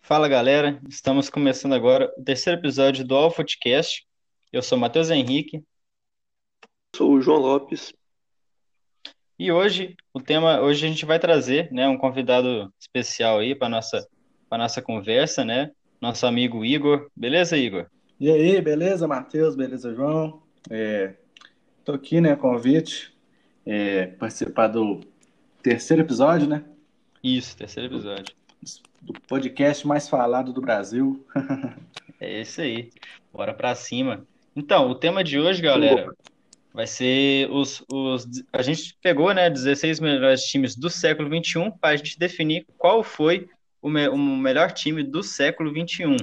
Fala galera, estamos começando agora o terceiro episódio do All Footcast. Eu sou Matheus Henrique. Sou o João Lopes. E hoje o tema, hoje a gente vai trazer, né, um convidado especial aí para nossa para nossa conversa, né? Nosso amigo Igor. Beleza, Igor? E aí, beleza, Matheus? Beleza, João? É, tô aqui, né, convite, é, participar do terceiro episódio, né? Isso, terceiro episódio. Do podcast mais falado do Brasil. é isso aí. Bora pra cima. Então, o tema de hoje, galera, vai ser os, os. A gente pegou, né, 16 melhores times do século XXI para a gente definir qual foi o, me, o melhor time do século XXI,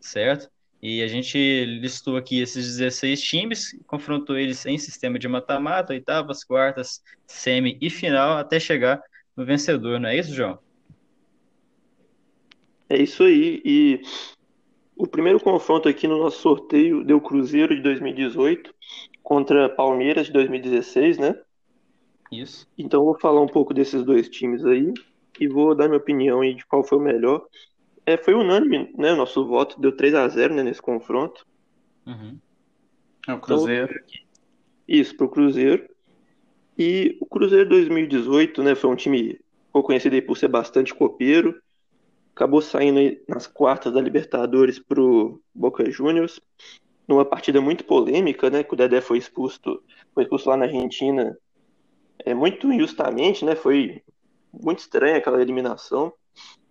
certo? E a gente listou aqui esses 16 times, confrontou eles em sistema de mata-mata, oitavas, quartas, semi e final, até chegar no vencedor, não é isso, João? É isso aí. E o primeiro confronto aqui no nosso sorteio deu Cruzeiro de 2018 contra Palmeiras de 2016, né? Isso. Então eu vou falar um pouco desses dois times aí e vou dar minha opinião aí de qual foi o melhor. É, foi unânime, né? O nosso voto deu 3 a 0 né, nesse confronto. Uhum. É o Cruzeiro. Então, isso, pro Cruzeiro. E o Cruzeiro 2018, né? Foi um time ficou conhecido por ser bastante copeiro. Acabou saindo nas quartas da Libertadores pro Boca Juniors. Numa partida muito polêmica, né? Que o Dedé foi expulso, foi expulso lá na Argentina. É muito injustamente, né? Foi muito estranha aquela eliminação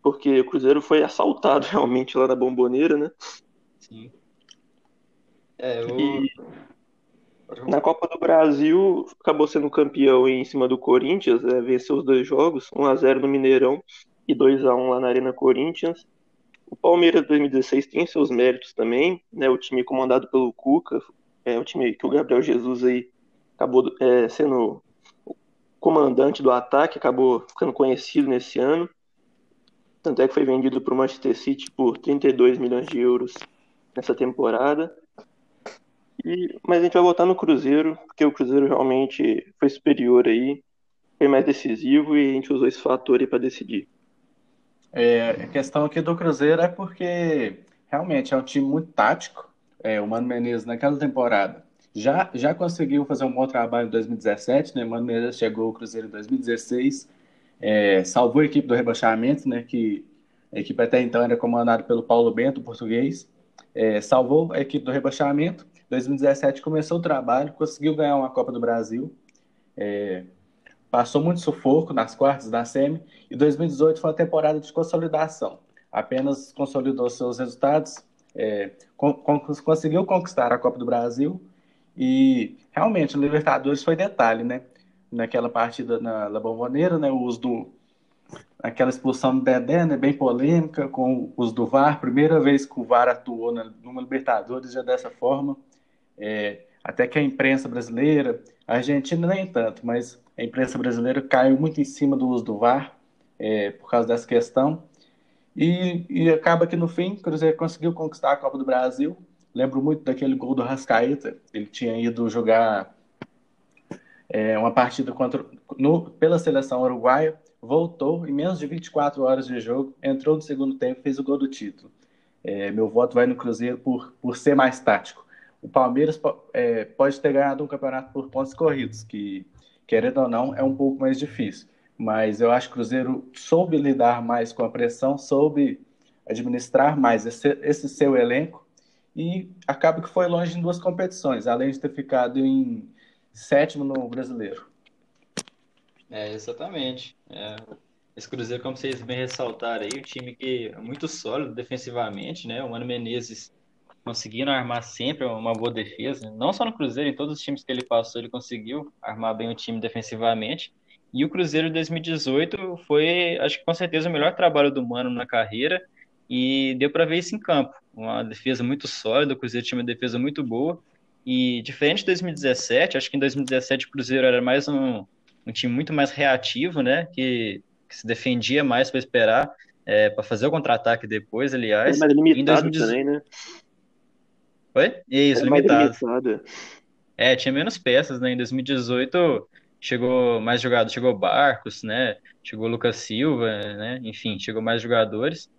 porque o Cruzeiro foi assaltado realmente lá na Bomboneira, né? Sim. É, eu... E na Copa do Brasil acabou sendo campeão em cima do Corinthians, né? venceu os dois jogos, 1 a 0 no Mineirão e 2 a 1 lá na Arena Corinthians. O Palmeiras 2016 tem seus méritos também, né? O time comandado pelo Cuca, é o time que o Gabriel Jesus aí acabou é, sendo o comandante do ataque, acabou ficando conhecido nesse ano. Tanto é que foi vendido para o Manchester City por 32 milhões de euros nessa temporada. E, mas a gente vai voltar no Cruzeiro, porque o Cruzeiro realmente foi superior aí, foi mais decisivo e a gente usou esse fator aí para decidir. É, a questão aqui do Cruzeiro é porque realmente é um time muito tático. É, o Mano Menezes naquela temporada já, já conseguiu fazer um bom trabalho em 2017, né? O Mano Menezes chegou ao Cruzeiro em 2016 é, salvou a equipe do rebaixamento, né, que a equipe até então era comandada pelo Paulo Bento, português, é, salvou a equipe do rebaixamento. 2017 começou o trabalho, conseguiu ganhar uma Copa do Brasil, é, passou muito sufoco nas quartas da SEMI, e 2018 foi uma temporada de consolidação. Apenas consolidou seus resultados, é, con conseguiu conquistar a Copa do Brasil, e realmente o Libertadores foi detalhe, né? Naquela partida na La Bombonera, né, o uso do aquela expulsão do Dedé, né, bem polêmica, com o uso do VAR, primeira vez que o VAR atuou na, numa Libertadores já dessa forma, é, até que a imprensa brasileira, a Argentina nem tanto, mas a imprensa brasileira caiu muito em cima do uso do VAR, é, por causa dessa questão, e, e acaba que no fim, o Cruzeiro conseguiu conquistar a Copa do Brasil, lembro muito daquele gol do Rascaeta, ele tinha ido jogar é, uma partida contra, no, pela seleção uruguaia, voltou em menos de 24 horas de jogo, entrou no segundo tempo fez o gol do título. É, meu voto vai no Cruzeiro por, por ser mais tático. O Palmeiras é, pode ter ganhado um campeonato por pontos corridos, que, querendo ou não, é um pouco mais difícil. Mas eu acho que o Cruzeiro soube lidar mais com a pressão, soube administrar mais esse, esse seu elenco e acaba que foi longe em duas competições, além de ter ficado em sétimo no brasileiro. É, exatamente. É, esse Cruzeiro, como vocês bem ressaltaram aí, o time que é muito sólido defensivamente, né? O Mano Menezes conseguindo armar sempre uma boa defesa, não só no Cruzeiro, em todos os times que ele passou, ele conseguiu armar bem o time defensivamente. E o Cruzeiro 2018 foi, acho que com certeza, o melhor trabalho do Mano na carreira e deu para ver isso em campo. Uma defesa muito sólida, o Cruzeiro tinha uma defesa muito boa e diferente de 2017, acho que em 2017 o Cruzeiro era mais um, um time muito mais reativo, né? Que, que se defendia mais para esperar, é, para fazer o contra-ataque depois, aliás. É mais limitado 2018... também, né? Oi? Isso, é limitado. É, tinha menos peças, né? Em 2018 chegou mais jogadores, chegou Barcos, né? Chegou Lucas Silva, né? Enfim, chegou mais jogadores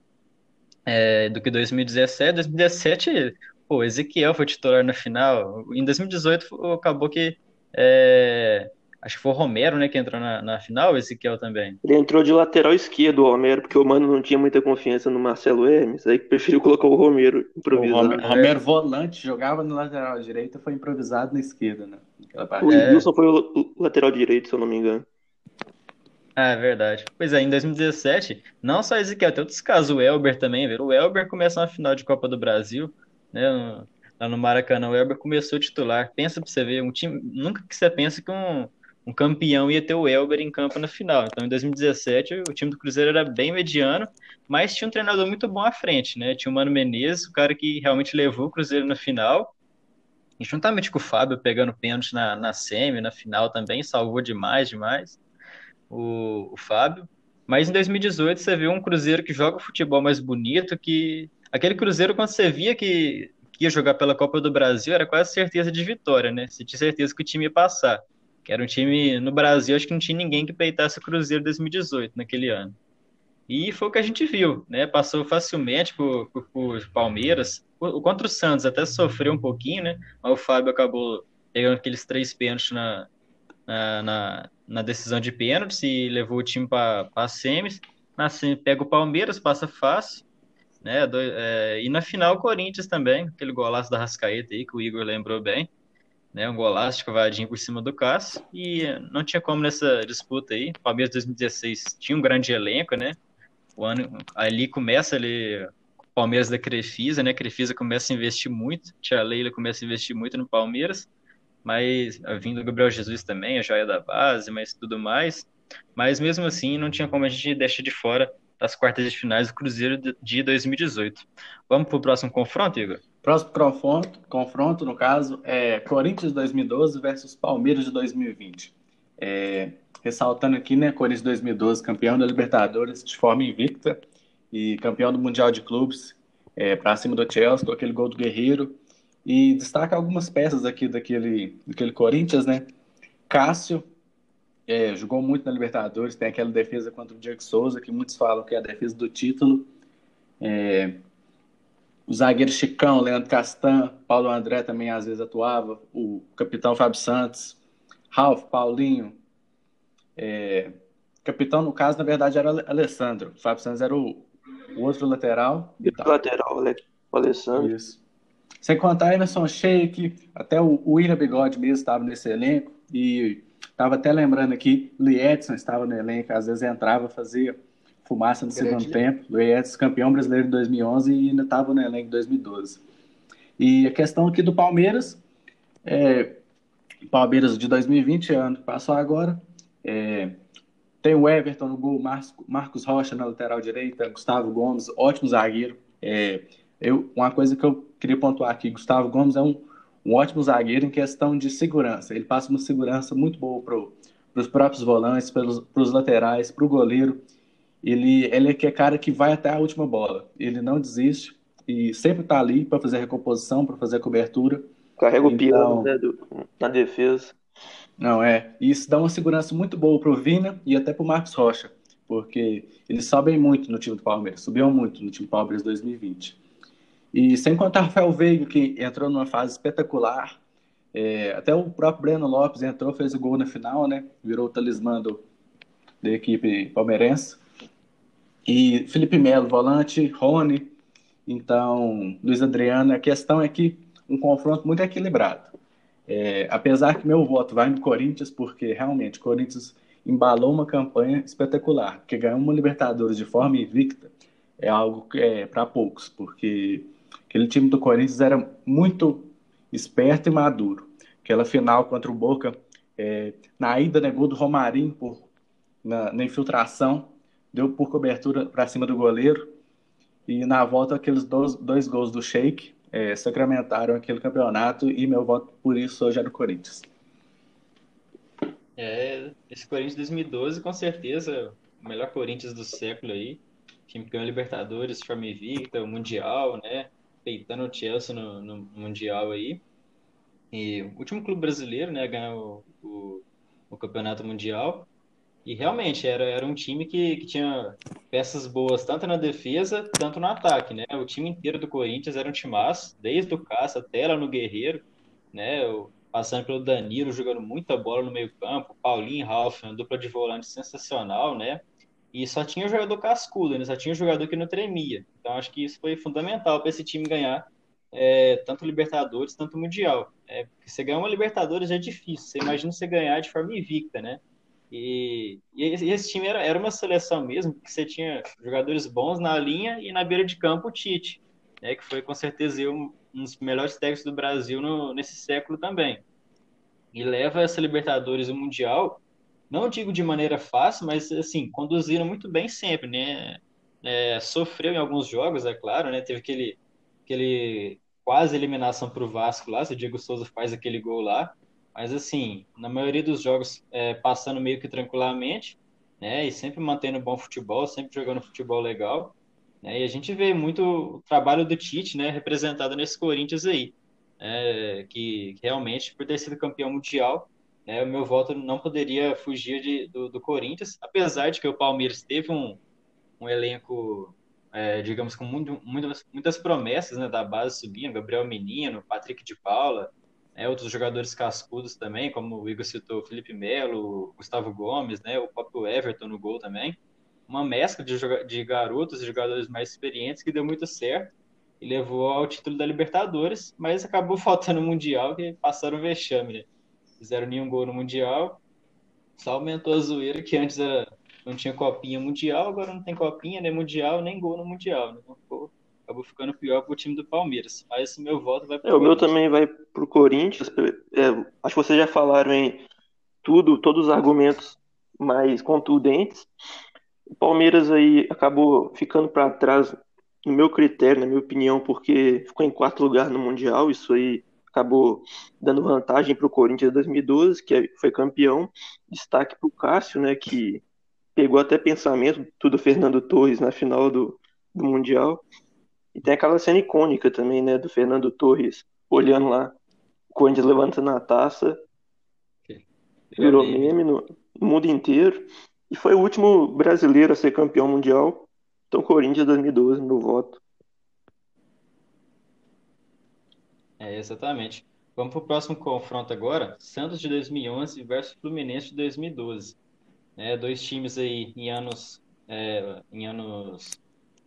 é, do que 2017. 2017, pô, Ezequiel foi titular na final. Em 2018 acabou que é, acho que foi o Romero, né, que entrou na, na final, o Ezequiel também. Ele entrou de lateral esquerdo, o Romero, porque o Mano não tinha muita confiança no Marcelo Hermes, aí preferiu colocar o Romero improvisado. O Romero, Romero volante, jogava no lateral direito, foi improvisado na esquerda, né? O Wilson é... foi o lateral direito, se eu não me engano. Ah, é verdade. Pois é, em 2017, não só Ezequiel, tem outros casos, o Elber também, viu? O Elber começou na final de Copa do Brasil, né? Lá no Maracanã, o Elber começou titular. Pensa pra você ver, um time. Nunca que você pensa que um, um campeão ia ter o Elber em campo na final. Então, em 2017, o time do Cruzeiro era bem mediano, mas tinha um treinador muito bom à frente, né? Tinha o Mano Menezes, o cara que realmente levou o Cruzeiro na final. E juntamente com o Fábio pegando pênalti na, na semi, na final também, salvou demais, demais o, o Fábio. Mas em 2018 você viu um Cruzeiro que joga futebol mais bonito, que aquele Cruzeiro quando você via que, que ia jogar pela Copa do Brasil era quase certeza de vitória, né? Você tinha certeza que o time ia passar. Que era um time no Brasil, acho que não tinha ninguém que peitasse o Cruzeiro 2018 naquele ano. E foi o que a gente viu, né? Passou facilmente por, por, por Palmeiras. O, contra o Santos até sofreu um pouquinho, né? Mas o Fábio acabou pegando aqueles três pênaltis na, na, na, na decisão de pênaltis e levou o time para a semis. Na semi, pega o Palmeiras, passa fácil. Né? Do, é, e na final o Corinthians também, aquele golaço da Rascaeta aí, que o Igor lembrou bem. Né, um golaço de cavadinho por cima do Cássio, e não tinha como nessa disputa aí. Palmeiras 2016 tinha um grande elenco, né? O ano, ali começa ali o Palmeiras da Crefisa, né? A Crefisa começa a investir muito, Tia Leila começa a investir muito no Palmeiras, mas vindo o Gabriel Jesus também, a joia da base, mas tudo mais. Mas mesmo assim, não tinha como a gente deixar de fora das quartas de finais do Cruzeiro de 2018. Vamos para o próximo confronto, Igor? Próximo confronto, confronto, no caso, é Corinthians 2012 versus Palmeiras de 2020. É, ressaltando aqui, né, Corinthians 2012, campeão da Libertadores de forma invicta e campeão do Mundial de Clubes é, para cima do Chelsea com aquele gol do Guerreiro e destaca algumas peças aqui daquele, daquele Corinthians, né? Cássio é, jogou muito na Libertadores, tem aquela defesa contra o Diego Souza, que muitos falam que é a defesa do título. É, o zagueiro Chicão, Leandro Castan, Paulo André também às vezes atuava, o capitão Fábio Santos, Ralf, Paulinho. É, capitão, no caso, na verdade, era Alessandro. O Fábio Santos era o, o outro lateral. O lateral, o Alessandro. Isso. Sem contar Emerson Sheik, até o William Bigode mesmo estava nesse elenco. E estava até lembrando aqui, o Edson estava no elenco, às vezes entrava, fazia fumaça no Grande segundo tempo. Edson, campeão brasileiro de 2011 e ainda estava no elenco de 2012. E a questão aqui do Palmeiras, é, Palmeiras de 2020, ano que passou agora, é, tem o Everton no gol, Marcos Rocha na lateral direita, Gustavo Gomes, ótimo zagueiro. É, eu, uma coisa que eu queria pontuar aqui, Gustavo Gomes é um, um ótimo zagueiro em questão de segurança. Ele passa uma segurança muito boa para os próprios volantes, para os laterais, para o goleiro. Ele, ele é que é cara que vai até a última bola. Ele não desiste e sempre está ali para fazer a recomposição, para fazer a cobertura. Carrega o então, piano né, na defesa. Não, é. Isso dá uma segurança muito boa para o Vina e até para o Marcos Rocha, porque eles sobem muito no time do Palmeiras, subiam muito no time do Palmeiras 2020. E sem contar Rafael Veiga, que entrou numa fase espetacular. É, até o próprio Breno Lopes entrou, fez o gol na final, né? Virou o talismã do, da equipe palmeirense. E Felipe Melo, volante, Rony. Então, Luiz Adriano, a questão é que um confronto muito equilibrado. É, apesar que meu voto vai no Corinthians, porque realmente o Corinthians embalou uma campanha espetacular, que ganhou uma Libertadores de forma invicta, é algo que é para poucos, porque Aquele time do Corinthians era muito esperto e maduro. Aquela final contra o Boca, é, na ida negou do Romarinho por, na, na infiltração, deu por cobertura para cima do goleiro. E na volta, aqueles dois, dois gols do Sheik é, sacramentaram aquele campeonato. E meu voto por isso hoje é do Corinthians. É, esse Corinthians 2012, com certeza, o melhor Corinthians do século aí. Time que ganhou Libertadores, forma invicta, o Mundial, né? Peitando o Chelsea no, no Mundial aí. E o último clube brasileiro, né, ganhou o, o, o campeonato mundial. E realmente era, era um time que, que tinha peças boas tanto na defesa, tanto no ataque, né? O time inteiro do Corinthians era um timaço, desde o Cássio até lá no Guerreiro, né? Passando pelo Danilo, jogando muita bola no meio campo, Paulinho e Ralf, uma dupla de volante sensacional, né? E só tinha jogador cascudo, né? Só tinha jogador que não tremia. Então acho que isso foi fundamental para esse time ganhar é, tanto Libertadores, tanto Mundial. É, você ganhar uma Libertadores é difícil. Você imagina você ganhar de forma invicta, né? E, e esse time era, era uma seleção mesmo, porque você tinha jogadores bons na linha e na beira de campo o Tite, né, que foi com certeza um, um dos melhores técnicos do Brasil no, nesse século também. E leva essa Libertadores e o Mundial, não digo de maneira fácil, mas assim, conduziram muito bem sempre, né? É, sofreu em alguns jogos, é claro, né? Teve aquele, aquele quase eliminação para o Vasco lá, se o Diego Souza faz aquele gol lá, mas, assim, na maioria dos jogos, é, passando meio que tranquilamente, né? E sempre mantendo bom futebol, sempre jogando futebol legal. Né, e a gente vê muito o trabalho do Tite, né? Representado nesse Corinthians aí. É, que, realmente, por ter sido campeão mundial, né, o meu voto não poderia fugir de, do, do, Corinthians, apesar de que o Palmeiras teve um, um elenco, é, digamos, com muito, muitas, muitas promessas né, da base subindo, Gabriel Menino, Patrick de Paula, né, outros jogadores cascudos também, como o Igor citou, Felipe Melo, Gustavo Gomes, né, o próprio Everton no gol também. Uma mescla de, de garotos e jogadores mais experientes que deu muito certo e levou ao título da Libertadores, mas acabou faltando o Mundial, que passaram o vexame, né? Fizeram nenhum gol no Mundial, só aumentou a zoeira, que antes era, não tinha copinha mundial, agora não tem copinha, nem mundial, nem gol no Mundial. Né? Então, acabou ficando pior pro time do Palmeiras. Mas o meu voto vai pro é, O meu também vai pro Corinthians. É, acho que vocês já falaram em tudo, todos os argumentos mais contundentes. O Palmeiras aí acabou ficando para trás, no meu critério, na minha opinião, porque ficou em quarto lugar no Mundial. Isso aí acabou dando vantagem para o Corinthians 2012, que foi campeão. Destaque para o Cássio, né, que pegou até pensamento tudo Fernando Torres na final do, do Mundial. E tem aquela cena icônica também, né, do Fernando Torres olhando lá, o Corinthians levantando a taça. Virou meme no, no mundo inteiro. E foi o último brasileiro a ser campeão mundial. Então, Corinthians 2012, meu voto. É, exatamente. Vamos para o próximo confronto agora. Santos de 2011 versus Fluminense de 2012. É, dois times aí em anos, é, em anos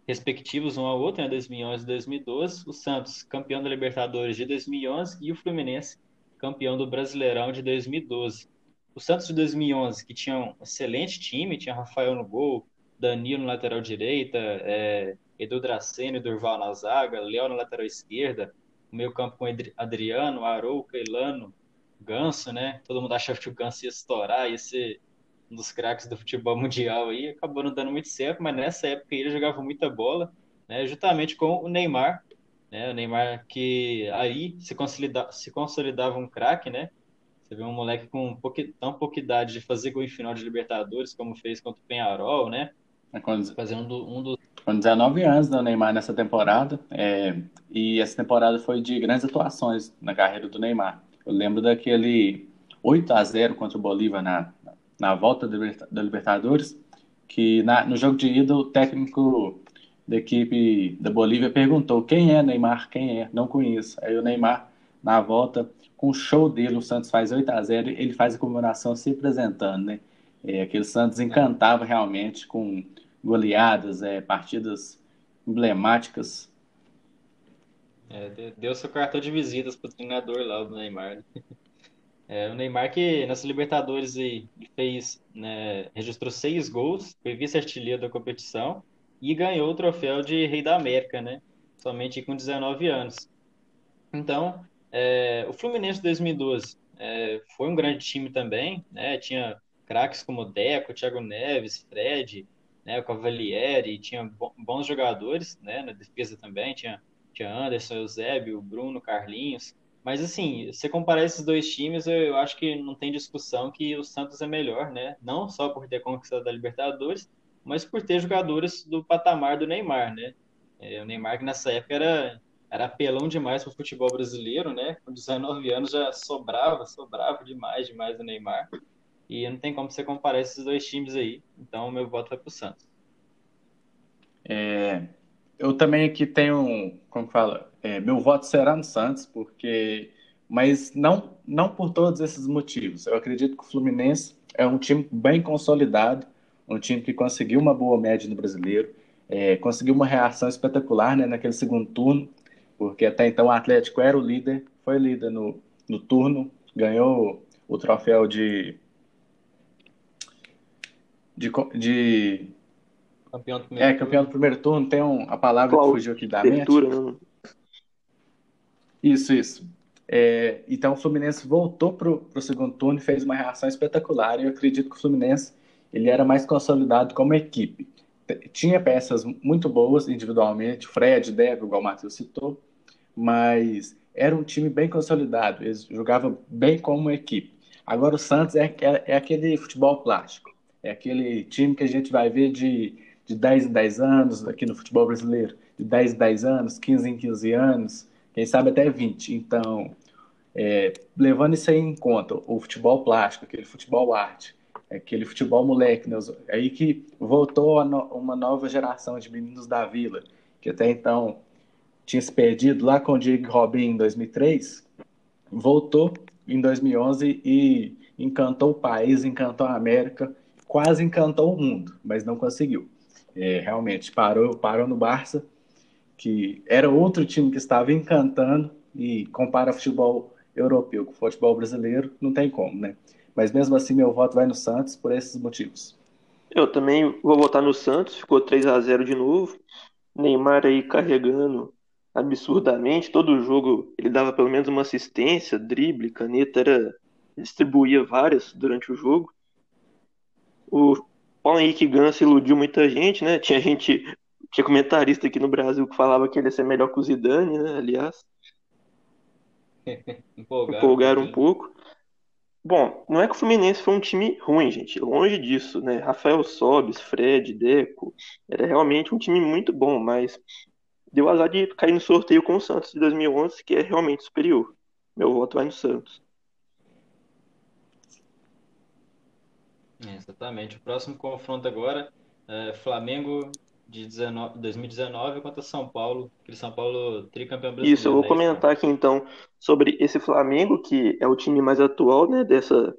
respectivos um ao outro, né, 2011 e 2012. O Santos, campeão da Libertadores de 2011 e o Fluminense, campeão do Brasileirão de 2012. O Santos de 2011, que tinha um excelente time, tinha Rafael no gol, Danilo na lateral direita, é, Edu Dracene, Durval na zaga, Léo na lateral esquerda, o meio campo com Adriano, Arouca, Elano, Ganso, né? Todo mundo achava que o Ganso ia estourar, ia ser um dos craques do futebol mundial aí, acabou não dando muito certo, mas nessa época ele jogava muita bola, né, justamente com o Neymar, né, o Neymar que aí se, consolida, se consolidava um craque, né, você vê um moleque com pouca, tão pouca idade de fazer gol em final de Libertadores, como fez contra o Penharol, né, é quando, fazendo um, um dos... Com 19 anos, né, o Neymar nessa temporada, é, e essa temporada foi de grandes atuações na carreira do Neymar. Eu lembro daquele 8 a 0 contra o Bolívar na, na volta da Libertadores, que na, no jogo de ida o técnico da equipe da Bolívia perguntou quem é Neymar, quem é, não conheço. Aí o Neymar, na volta, com o show dele, o Santos faz 8 a 0 ele faz a comemoração se apresentando, né? É, aquele Santos encantava realmente com goleadas, é, partidas emblemáticas. É, deu seu cartão de visitas para o treinador lá, o Neymar. Né? É, o Neymar que nessa Libertadores aí, fez, né, registrou seis gols, foi vice-artilheiro da competição e ganhou o troféu de Rei da América, né? Somente com 19 anos. Então, é, o Fluminense de 2012 é, foi um grande time também, né? Tinha craques como Deco, Thiago Neves, Fred, né, o Cavalieri, tinha bons jogadores, né? Na defesa também tinha, tinha Anderson, Eusébio, Bruno, Carlinhos. Mas assim, se comparar esses dois times, eu, eu, acho que não tem discussão que o Santos é melhor, né? Não só por ter conquistado a Libertadores, mas por ter jogadores do patamar do Neymar, né? É, o Neymar que nessa época era era apelão demais para o futebol brasileiro, né? Com 19 anos já sobrava, sobrava demais, demais do Neymar. E não tem como você comparar esses dois times aí. Então, meu voto vai para o Santos. É, eu também aqui tenho, como fala, é, meu voto será no Santos, porque, mas não, não por todos esses motivos. Eu acredito que o Fluminense é um time bem consolidado, um time que conseguiu uma boa média no brasileiro, é, conseguiu uma reação espetacular né, naquele segundo turno, porque até então o Atlético era o líder, foi líder no, no turno, ganhou o troféu de de, de campeão do primeiro é campeão do primeiro turno tem um, a palavra Qual? que fugiu aqui da mente. né? isso isso. É, então o Fluminense voltou para o segundo turno e fez uma reação espetacular e eu acredito que o Fluminense ele era mais consolidado como equipe. Tinha peças muito boas individualmente Fred Deve igual o Matheus citou mas era um time bem consolidado eles jogavam bem como equipe. Agora o Santos é, é, é aquele futebol plástico é aquele time que a gente vai ver de, de 10 em 10 anos aqui no futebol brasileiro, de 10 em 10 anos, 15 em 15 anos, quem sabe até 20. Então, é, levando isso aí em conta, o futebol plástico, aquele futebol arte, aquele futebol moleque, né, aí que voltou no, uma nova geração de meninos da vila, que até então tinha se perdido lá com o Diego Robin em 2003, voltou em 2011 e encantou o país, encantou a América quase encantou o mundo, mas não conseguiu. É, realmente parou, parou no Barça, que era outro time que estava encantando e compara futebol europeu com futebol brasileiro, não tem como, né? Mas mesmo assim, meu voto vai no Santos por esses motivos. Eu também vou votar no Santos, ficou 3 a 0 de novo. Neymar aí carregando absurdamente, todo jogo ele dava pelo menos uma assistência, drible, caneta, era distribuía várias durante o jogo. O Paulo Henrique Ganso iludiu muita gente, né? Tinha gente, tinha comentarista aqui no Brasil que falava que ele ia ser melhor que o Zidane, né? Aliás. Empolgaram, Empolgaram um pouco. Bom, não é que o Fluminense foi um time ruim, gente. Longe disso, né? Rafael Sobis, Fred, Deco. Era realmente um time muito bom, mas deu azar de cair no sorteio com o Santos de 2011, que é realmente superior. Meu voto vai no Santos. É, exatamente. O próximo confronto agora é Flamengo de 19, 2019 contra São Paulo, aquele São Paulo tricampeão brasileiro. Isso, eu vou né? comentar aqui então sobre esse Flamengo, que é o time mais atual, né, dessa,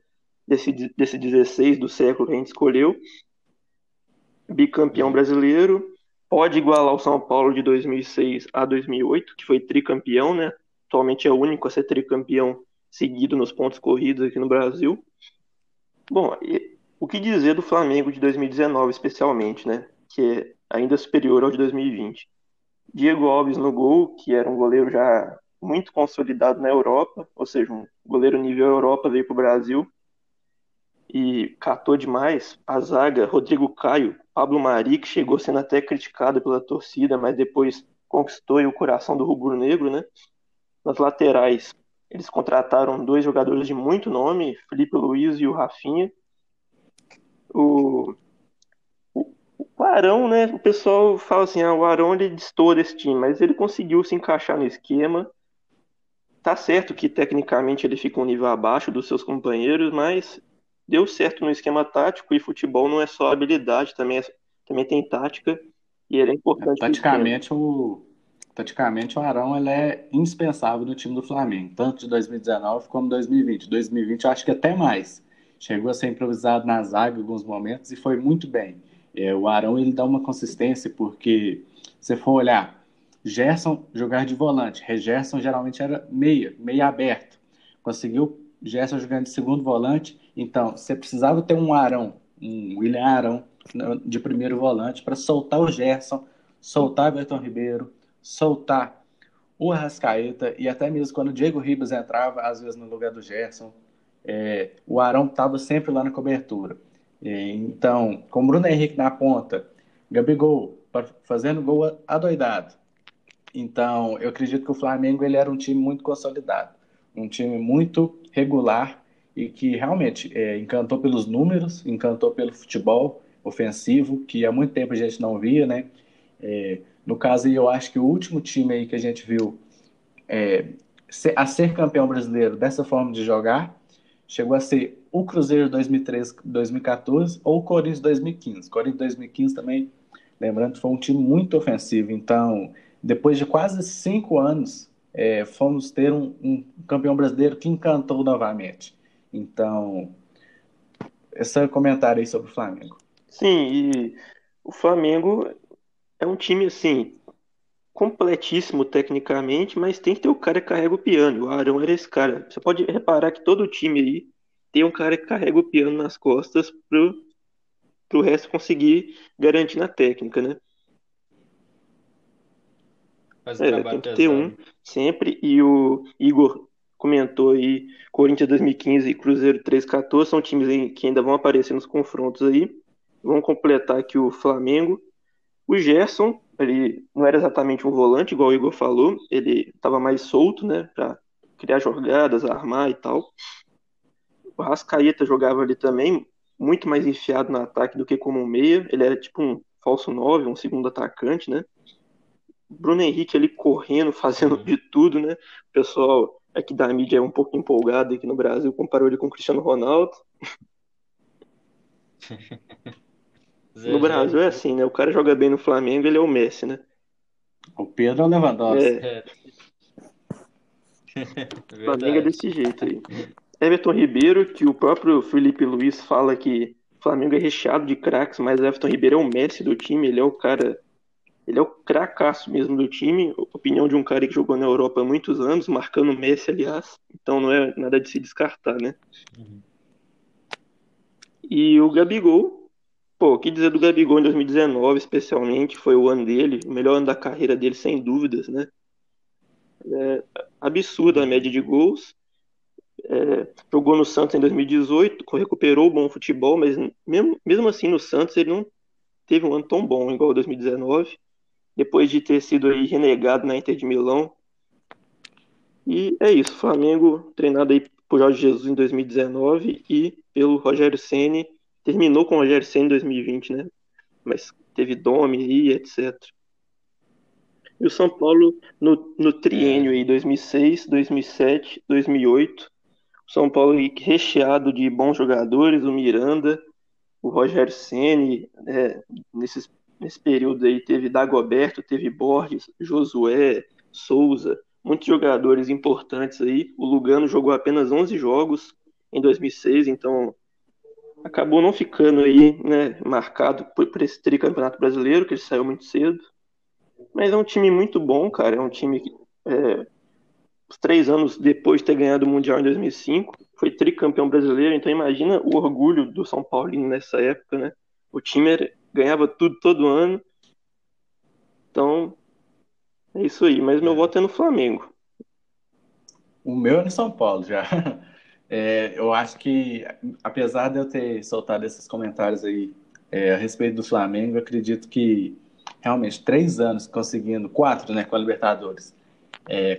desse, desse 16 do século que a gente escolheu. Bicampeão uhum. brasileiro, pode igualar o São Paulo de 2006 a 2008, que foi tricampeão, né? Atualmente é o único a ser tricampeão seguido nos pontos corridos aqui no Brasil. Bom, o que dizer do Flamengo de 2019, especialmente, né? Que é ainda superior ao de 2020. Diego Alves no gol, que era um goleiro já muito consolidado na Europa, ou seja, um goleiro nível Europa veio para o Brasil e catou demais. A zaga, Rodrigo Caio, Pablo Mari, que chegou sendo até criticado pela torcida, mas depois conquistou o coração do rubro-negro, né? Nas laterais, eles contrataram dois jogadores de muito nome, Felipe Luiz e o Rafinha, o, o, o Arão, né? O pessoal fala assim, ah, o Arão ele destoa desse time, mas ele conseguiu se encaixar no esquema. Tá certo que tecnicamente ele fica um nível abaixo dos seus companheiros, mas deu certo no esquema tático e futebol não é só habilidade, também, é, também tem tática e ele é importante. taticamente, o, taticamente o Arão ele é indispensável no time do Flamengo, tanto de 2019 como 2020. 2020 eu acho que até mais chegou a ser improvisado na zaga em alguns momentos e foi muito bem. É, o Arão ele dá uma consistência porque se for olhar, Gerson jogar de volante, Regerson geralmente era meia, meia aberto. Conseguiu Gerson jogando de segundo volante, então você precisava ter um Arão, um William Arão de primeiro volante para soltar o Gerson, soltar o Everton Ribeiro, soltar o Arrascaeta e até mesmo quando o Diego Ribas entrava, às vezes no lugar do Gerson, é, o Arão estava sempre lá na cobertura. É, então, com Bruno Henrique na ponta, Gabigol fazendo gol adoidado. Então, eu acredito que o Flamengo ele era um time muito consolidado, um time muito regular e que realmente é, encantou pelos números, encantou pelo futebol ofensivo, que há muito tempo a gente não via, né? É, no caso, eu acho que o último time aí que a gente viu é, a ser campeão brasileiro dessa forma de jogar, chegou a ser o Cruzeiro 2013, 2014 ou o Corinthians 2015. Corinthians 2015 também, lembrando, foi um time muito ofensivo. Então, depois de quase cinco anos, é, fomos ter um, um, campeão brasileiro que encantou novamente. Então, esse comentário aí sobre o Flamengo. Sim, e o Flamengo é um time assim completíssimo tecnicamente, mas tem que ter o cara que carrega o piano. O Arão era esse cara. Você pode reparar que todo time aí tem um cara que carrega o piano nas costas pro, pro resto conseguir garantir na técnica, né? Faz é, tem que ter um sempre. E o Igor comentou aí, Corinthians 2015 e Cruzeiro 314 são times que ainda vão aparecer nos confrontos aí. Vão completar aqui o Flamengo. O Gerson, ele não era exatamente um volante, igual o Igor falou, ele estava mais solto, né, para criar jogadas, armar e tal. O Rascaeta jogava ali também, muito mais enfiado no ataque do que como um meia. Ele era tipo um falso 9, um segundo atacante, né? Bruno Henrique ali correndo, fazendo de tudo, né? O pessoal aqui da mídia é um pouco empolgado aqui no Brasil, comparou ele com o Cristiano Ronaldo. no Brasil é assim, né? O cara joga bem no Flamengo, ele é o Messi, né? O Pedro é o Lewandowski. É. o Flamengo é desse jeito aí. Everton Ribeiro, que o próprio Felipe Luiz fala que o Flamengo é recheado de craques, mas Everton Ribeiro é o Messi do time, ele é o cara ele é o cracaço mesmo do time, opinião de um cara que jogou na Europa há muitos anos, marcando o Messi, aliás, então não é nada de se descartar, né? Uhum. E o Gabigol, pô, o que dizer do Gabigol em 2019, especialmente, foi o ano dele, o melhor ano da carreira dele, sem dúvidas, né? É absurda a média de gols. É, jogou no Santos em 2018, recuperou o bom futebol, mas mesmo, mesmo assim no Santos ele não teve um ano tão bom igual 2019 depois de ter sido aí renegado na Inter de Milão. E é isso, Flamengo treinado aí por Jorge Jesus em 2019 e pelo Rogério Ceni terminou com o Rogério Ceni em 2020, né? Mas teve Domi e etc. E o São Paulo no, no triênio aí 2006, 2007, 2008, o São Paulo recheado de bons jogadores, o Miranda, o Rogério Ceni, é, nesses Nesse período aí teve Dagoberto, teve Borges, Josué, Souza, muitos jogadores importantes aí. O Lugano jogou apenas 11 jogos em 2006, então acabou não ficando aí, né, marcado por, por esse tricampeonato brasileiro, que ele saiu muito cedo. Mas é um time muito bom, cara. É um time que, é, os três anos depois de ter ganhado o Mundial em 2005, foi tricampeão brasileiro. Então imagina o orgulho do São Paulo nessa época, né? O time era, ganhava tudo todo ano. Então, é isso aí. Mas meu é. voto é no Flamengo. O meu é no São Paulo já. É, eu acho que, apesar de eu ter soltado esses comentários aí é, a respeito do Flamengo, eu acredito que realmente três anos conseguindo, quatro, né, com a Libertadores, é,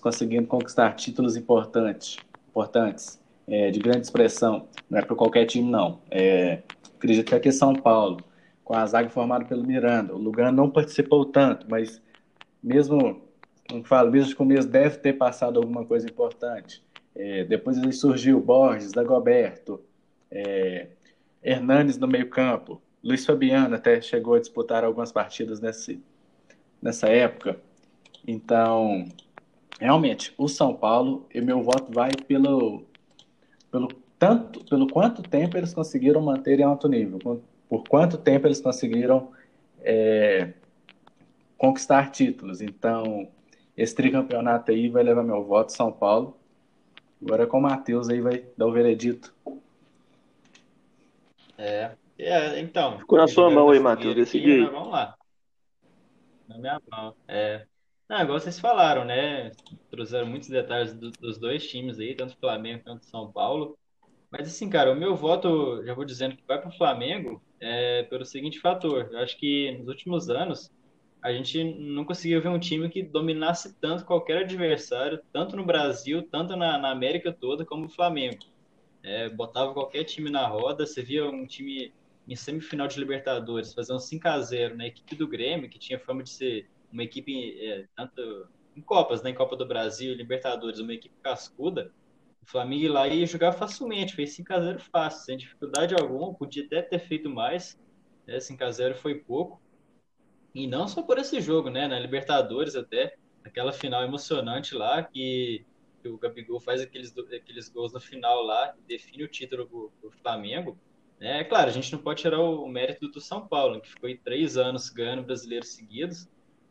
conseguindo conquistar títulos importantes, importantes é, de grande expressão, não é para qualquer time, não. É, acredito que aqui São Paulo, com a zaga formada pelo Miranda. O Lugano não participou tanto, mas mesmo, como falo, mesmo de começo deve ter passado alguma coisa importante. É, depois ele surgiu Borges, Dagoberto, é, Hernanes no meio campo, Luiz Fabiano até chegou a disputar algumas partidas nesse, nessa época. Então, realmente, o São Paulo, e meu voto vai pelo, pelo tanto, pelo quanto tempo eles conseguiram manter em alto nível, por quanto tempo eles conseguiram é, conquistar títulos. Então, esse tricampeonato aí vai levar meu voto, São Paulo. Agora com o Matheus aí vai dar o veredito. É, é então. Ficou na sua mão aí, Matheus, decidi aí. Vamos lá. Na minha mão. É. Não, igual vocês falaram, né? Trouxeram muitos detalhes do, dos dois times aí, tanto Flamengo quanto São Paulo. Mas assim, cara, o meu voto, já vou dizendo que vai para o Flamengo, é pelo seguinte fator. Eu acho que nos últimos anos a gente não conseguiu ver um time que dominasse tanto qualquer adversário, tanto no Brasil, tanto na, na América toda, como o Flamengo. É, botava qualquer time na roda, você via um time em semifinal de Libertadores fazer um 5 a 0 na equipe do Grêmio, que tinha fama de ser uma equipe é, tanto em Copas, né? Em Copa do Brasil, Libertadores, uma equipe cascuda, o Flamengo lá ia jogar facilmente, fez 5x0 fácil, sem dificuldade alguma, podia até ter feito mais, né? 5x0 foi pouco. E não só por esse jogo, né? Na Libertadores até, aquela final emocionante lá, que, que o Gabigol faz aqueles, aqueles gols no final lá, que define o título do, do Flamengo. É, é claro, a gente não pode tirar o, mérito do São Paulo, que ficou em três anos ganhando brasileiros seguidos,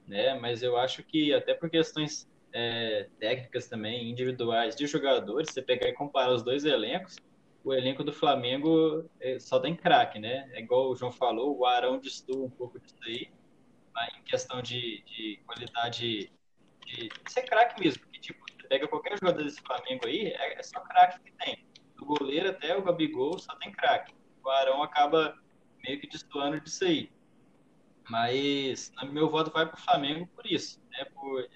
né? Mas eu acho que até por questões é, técnicas também, individuais de jogadores, você pegar e comparar os dois elencos, o elenco do Flamengo é, só tem craque, né? É igual o João falou, o Arão distou um pouco disso aí, em questão de, de qualidade de, de ser craque mesmo, porque tipo, você pega qualquer jogador desse Flamengo aí, é, é só craque que tem. Do goleiro até o Gabigol só tem craque. O Arão acaba meio que destoando disso aí. Mas meu voto vai para o Flamengo por isso, né? Por,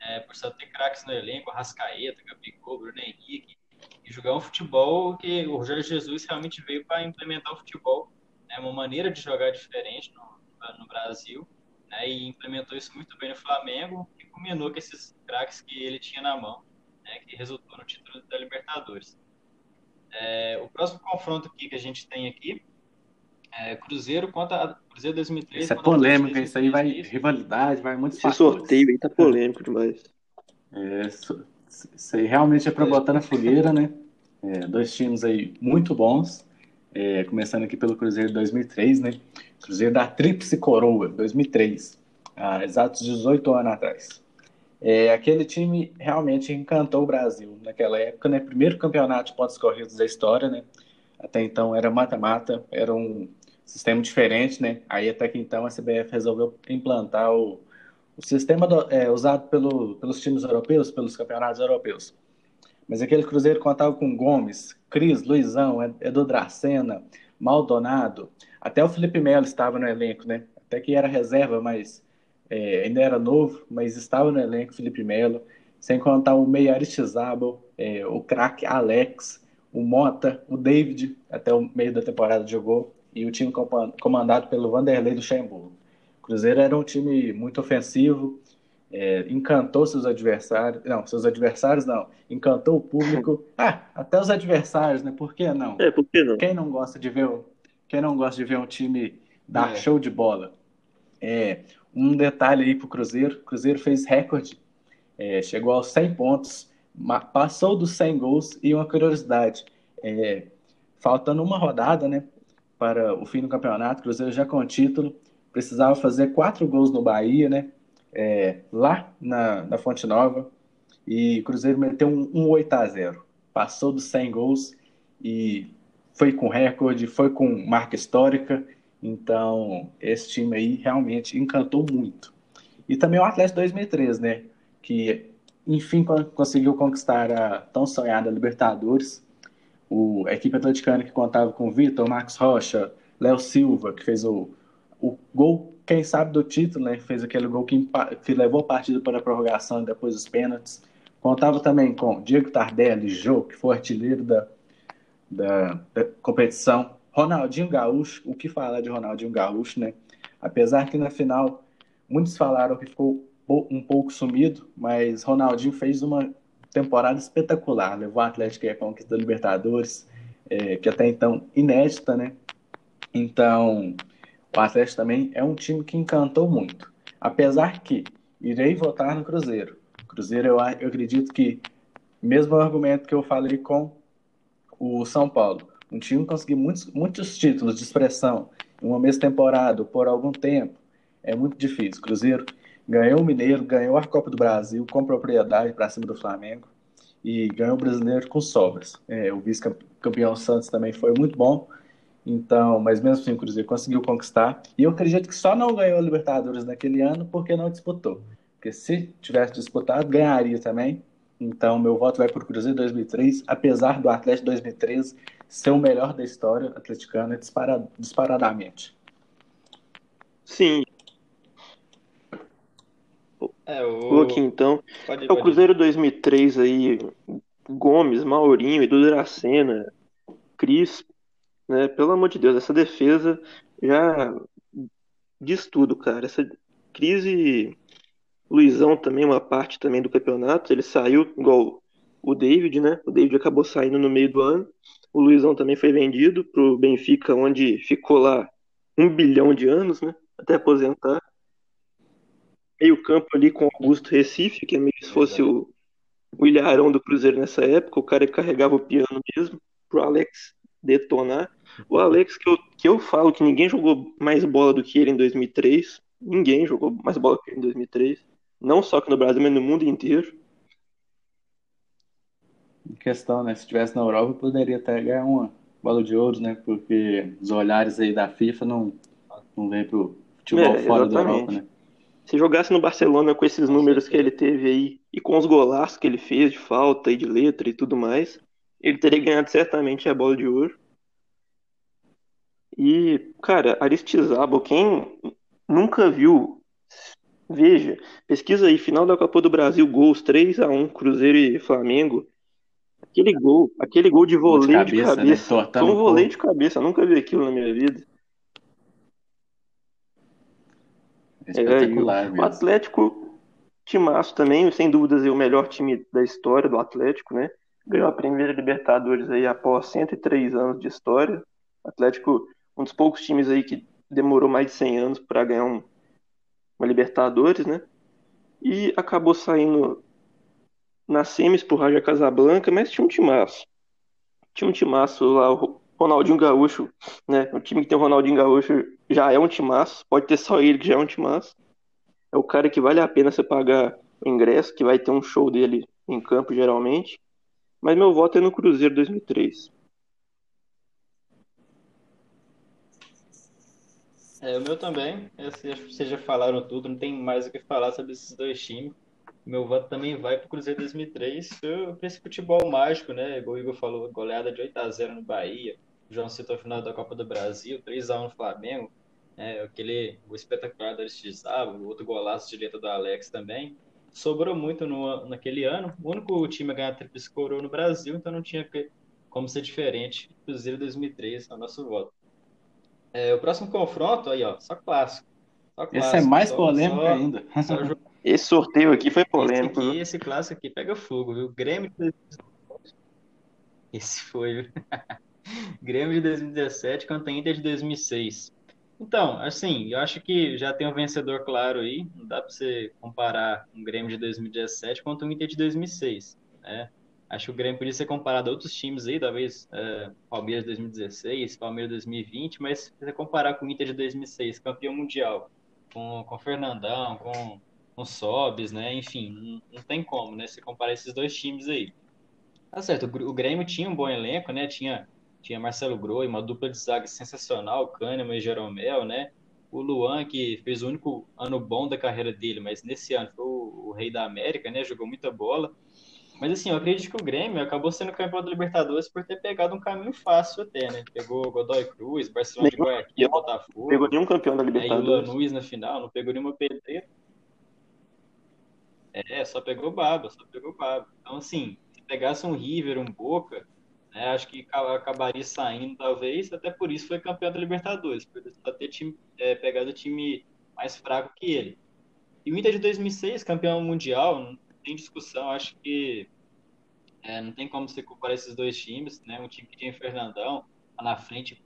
é, por só ter craques no elenco, Rascaeta, Gabigol, Bruno Henrique, e jogar um futebol que o Jorge Jesus realmente veio para implementar o futebol, né? Uma maneira de jogar diferente no, no Brasil, né? E implementou isso muito bem no Flamengo e culminou com esses craques que ele tinha na mão, né? Que resultou no título da Libertadores. É, o próximo confronto aqui que a gente tem aqui é, Cruzeiro contra Cruzeiro 2013. Isso é polêmico, isso aí vai rivalidade, vai muito Esse sorteio aí tá polêmico demais. É, isso, isso aí realmente é para botar na fogueira, né? É, dois times aí muito bons. É, começando aqui pelo Cruzeiro 2003, né? Cruzeiro da Tríplice Coroa, 2003, há exatos 18 anos atrás. É, aquele time realmente encantou o Brasil naquela época, né? Primeiro campeonato de pontos corridos da história, né? Até então era mata-mata, era um sistema diferente, né? Aí até que então a CBF resolveu implantar o, o sistema do, é, usado pelo, pelos times europeus, pelos campeonatos europeus. Mas aquele Cruzeiro contava com Gomes, Cris, Luizão, Edu Dracena, Maldonado, até o Felipe Melo estava no elenco, né? Até que era reserva, mas é, ainda era novo, mas estava no elenco Felipe Melo, sem contar o Meia Aristizábal, é, o craque Alex, o Mota, o David, até o meio da temporada jogou, e o time comandado pelo Vanderlei do Luxemburgo. O Cruzeiro era um time muito ofensivo, é, encantou seus adversários, não, seus adversários não, encantou o público, ah, até os adversários, né? Por que não? É, por que não? Quem não gosta de ver, quem não gosta de ver um time dar é. show de bola? É, um detalhe aí pro Cruzeiro, o Cruzeiro fez recorde, é, chegou aos 100 pontos, passou dos 100 gols e uma curiosidade, é, faltando uma rodada, né? para o fim do campeonato. Cruzeiro já com o título, precisava fazer quatro gols no Bahia, né? É, lá na, na Fonte Nova. E o Cruzeiro meteu um, um 8 a 0 Passou dos 100 gols e foi com recorde, foi com marca histórica. Então, esse time aí realmente encantou muito. E também o Atlético 2003, né? Que enfim conseguiu conquistar a tão sonhada Libertadores o, a equipe atleticana que contava com Vitor, Marcos Rocha, Léo Silva, que fez o, o gol, quem sabe, do título, né? Fez aquele gol que, que levou a partida para a prorrogação e depois os pênaltis. Contava também com Diego Tardelli, Jô, que foi artilheiro da, da, da, competição. Ronaldinho Gaúcho, o que falar de Ronaldinho Gaúcho, né? Apesar que na final muitos falaram que ficou um pouco sumido, mas Ronaldinho fez uma temporada espetacular. Levou o Atlético à conquista da Libertadores, é, que até então inédita, né? Então, o Atlético também é um time que encantou muito. Apesar que irei votar no Cruzeiro. Cruzeiro, eu, eu acredito que, mesmo argumento que eu falei com o São Paulo, um time conseguir muitos, muitos títulos de expressão em uma mesma temporada por algum tempo é muito difícil. Cruzeiro ganhou o Mineiro, ganhou a Copa do Brasil com propriedade para cima do Flamengo e ganhou o Brasileiro com sobras. É, o vice-campeão Santos também foi muito bom, então, mas mesmo assim o Cruzeiro conseguiu conquistar. E eu acredito que só não ganhou a Libertadores naquele ano porque não disputou. Porque se tivesse disputado, ganharia também. Então, meu voto vai para o Cruzeiro 2003, apesar do Atlético 2013 ser o melhor da história atleticana disparadamente. Sim, é, o... aqui então. Pode, é o Cruzeiro 2003 aí, Gomes, Maurinho, Edu Dracena, Cris, né? Pelo amor de Deus, essa defesa já diz tudo, cara. Essa crise, Luizão também, uma parte também do campeonato. Ele saiu igual o David, né? O David acabou saindo no meio do ano. O Luizão também foi vendido para o Benfica, onde ficou lá um bilhão de anos, né? Até aposentar. Meio campo ali com Augusto Recife, que é meio se fosse o, o Ilharão do Cruzeiro nessa época, o cara que carregava o piano mesmo, pro Alex detonar. O Alex, que eu, que eu falo que ninguém jogou mais bola do que ele em 2003. Ninguém jogou mais bola que ele em 2003. Não só aqui no Brasil, mas no mundo inteiro. Questão, né? Se estivesse na Europa, poderia até ganhar uma bola de ouro, né? Porque os olhares aí da FIFA não, não vêm pro futebol é, fora da Europa, né? Se jogasse no Barcelona com esses números que ele teve aí e com os golaços que ele fez de falta e de letra e tudo mais, ele teria ganhado certamente a bola de ouro. E, cara, Aristizábal, quem nunca viu, veja, pesquisa aí, final da Copa do Brasil, gols 3 a 1 Cruzeiro e Flamengo. Aquele gol, aquele gol de voleio de cabeça, de cabeça. Né? Foi um voleio de cabeça, nunca vi aquilo na minha vida. É, é o Atlético, timaço também, sem dúvidas, é o melhor time da história do Atlético, né? Ganhou a primeira Libertadores aí após 103 anos de história. Atlético, um dos poucos times aí que demorou mais de 100 anos para ganhar um, uma Libertadores, né? E acabou saindo na semis por Raja Casablanca, mas tinha um timaço. Tinha um timaço lá, o Ronaldinho Gaúcho, né? O time que tem o Ronaldinho Gaúcho já é um timaço, pode ter só ele que já é um timaço. É o cara que vale a pena você pagar o ingresso, que vai ter um show dele em campo geralmente. Mas meu voto é no Cruzeiro 2003. É, o meu também. Vocês já falaram tudo, não tem mais o que falar sobre esses dois times. Meu voto também vai para o Cruzeiro 2003, por esse futebol mágico, né? O Igor falou, goleada de 8 a 0 no Bahia. O João citou a final da Copa do Brasil, 3 a 1 no Flamengo. É, aquele o espetacular do Aristizábal, o outro golaço letra do Alex também. Sobrou muito no, naquele ano. O único time a ganhar tríplice coroa no Brasil, então não tinha como ser diferente. Cruzeiro 2003 é o nosso voto. É, o próximo confronto, aí ó, só clássico. Só clássico esse é mais só, polêmico só, ainda. Só esse sorteio aqui foi polêmico. Esse, aqui, esse clássico aqui pega fogo, viu? Grêmio. Esse foi, Grêmio de 2017 contra Inter de 2006. Então, assim, eu acho que já tem um vencedor claro aí. Não dá para você comparar um Grêmio de 2017 contra o Inter de 2006, né? Acho que o Grêmio podia ser comparado a outros times aí, talvez é, Palmeiras 2016, Palmeiras 2020, mas se você comparar com o Inter de 2006, campeão mundial, com, com Fernandão, com com Sobis, né? Enfim, não, não, tem como, né? Se comparar esses dois times aí. Tá certo, o, Grêmio tinha um bom elenco, né? Tinha, tinha Marcelo Groi, uma dupla de zaga sensacional, Kahneman e Jeromel, né? O Luan, que fez o único ano bom da carreira dele, mas nesse ano foi o, o rei da América, né? Jogou muita bola. Mas assim, eu acredito que o Grêmio acabou sendo campeão da Libertadores por ter pegado um caminho fácil até, né? Pegou Godoy Cruz, Barcelona de Guayaquil, Botafogo. Pegou nenhum campeão da Libertadores. Aí o Lanús na final, não pegou nenhuma pedreira. É, só pegou baba, só pegou baba. Então, assim, se pegasse um River, um Boca, né, acho que acabaria saindo, talvez, até por isso foi campeão da Libertadores, por ter time, é, pegado o time mais fraco que ele. E o Inter de 2006, campeão mundial, não tem discussão, acho que é, não tem como você comparar esses dois times, né? Um time que tinha Fernandão lá na frente,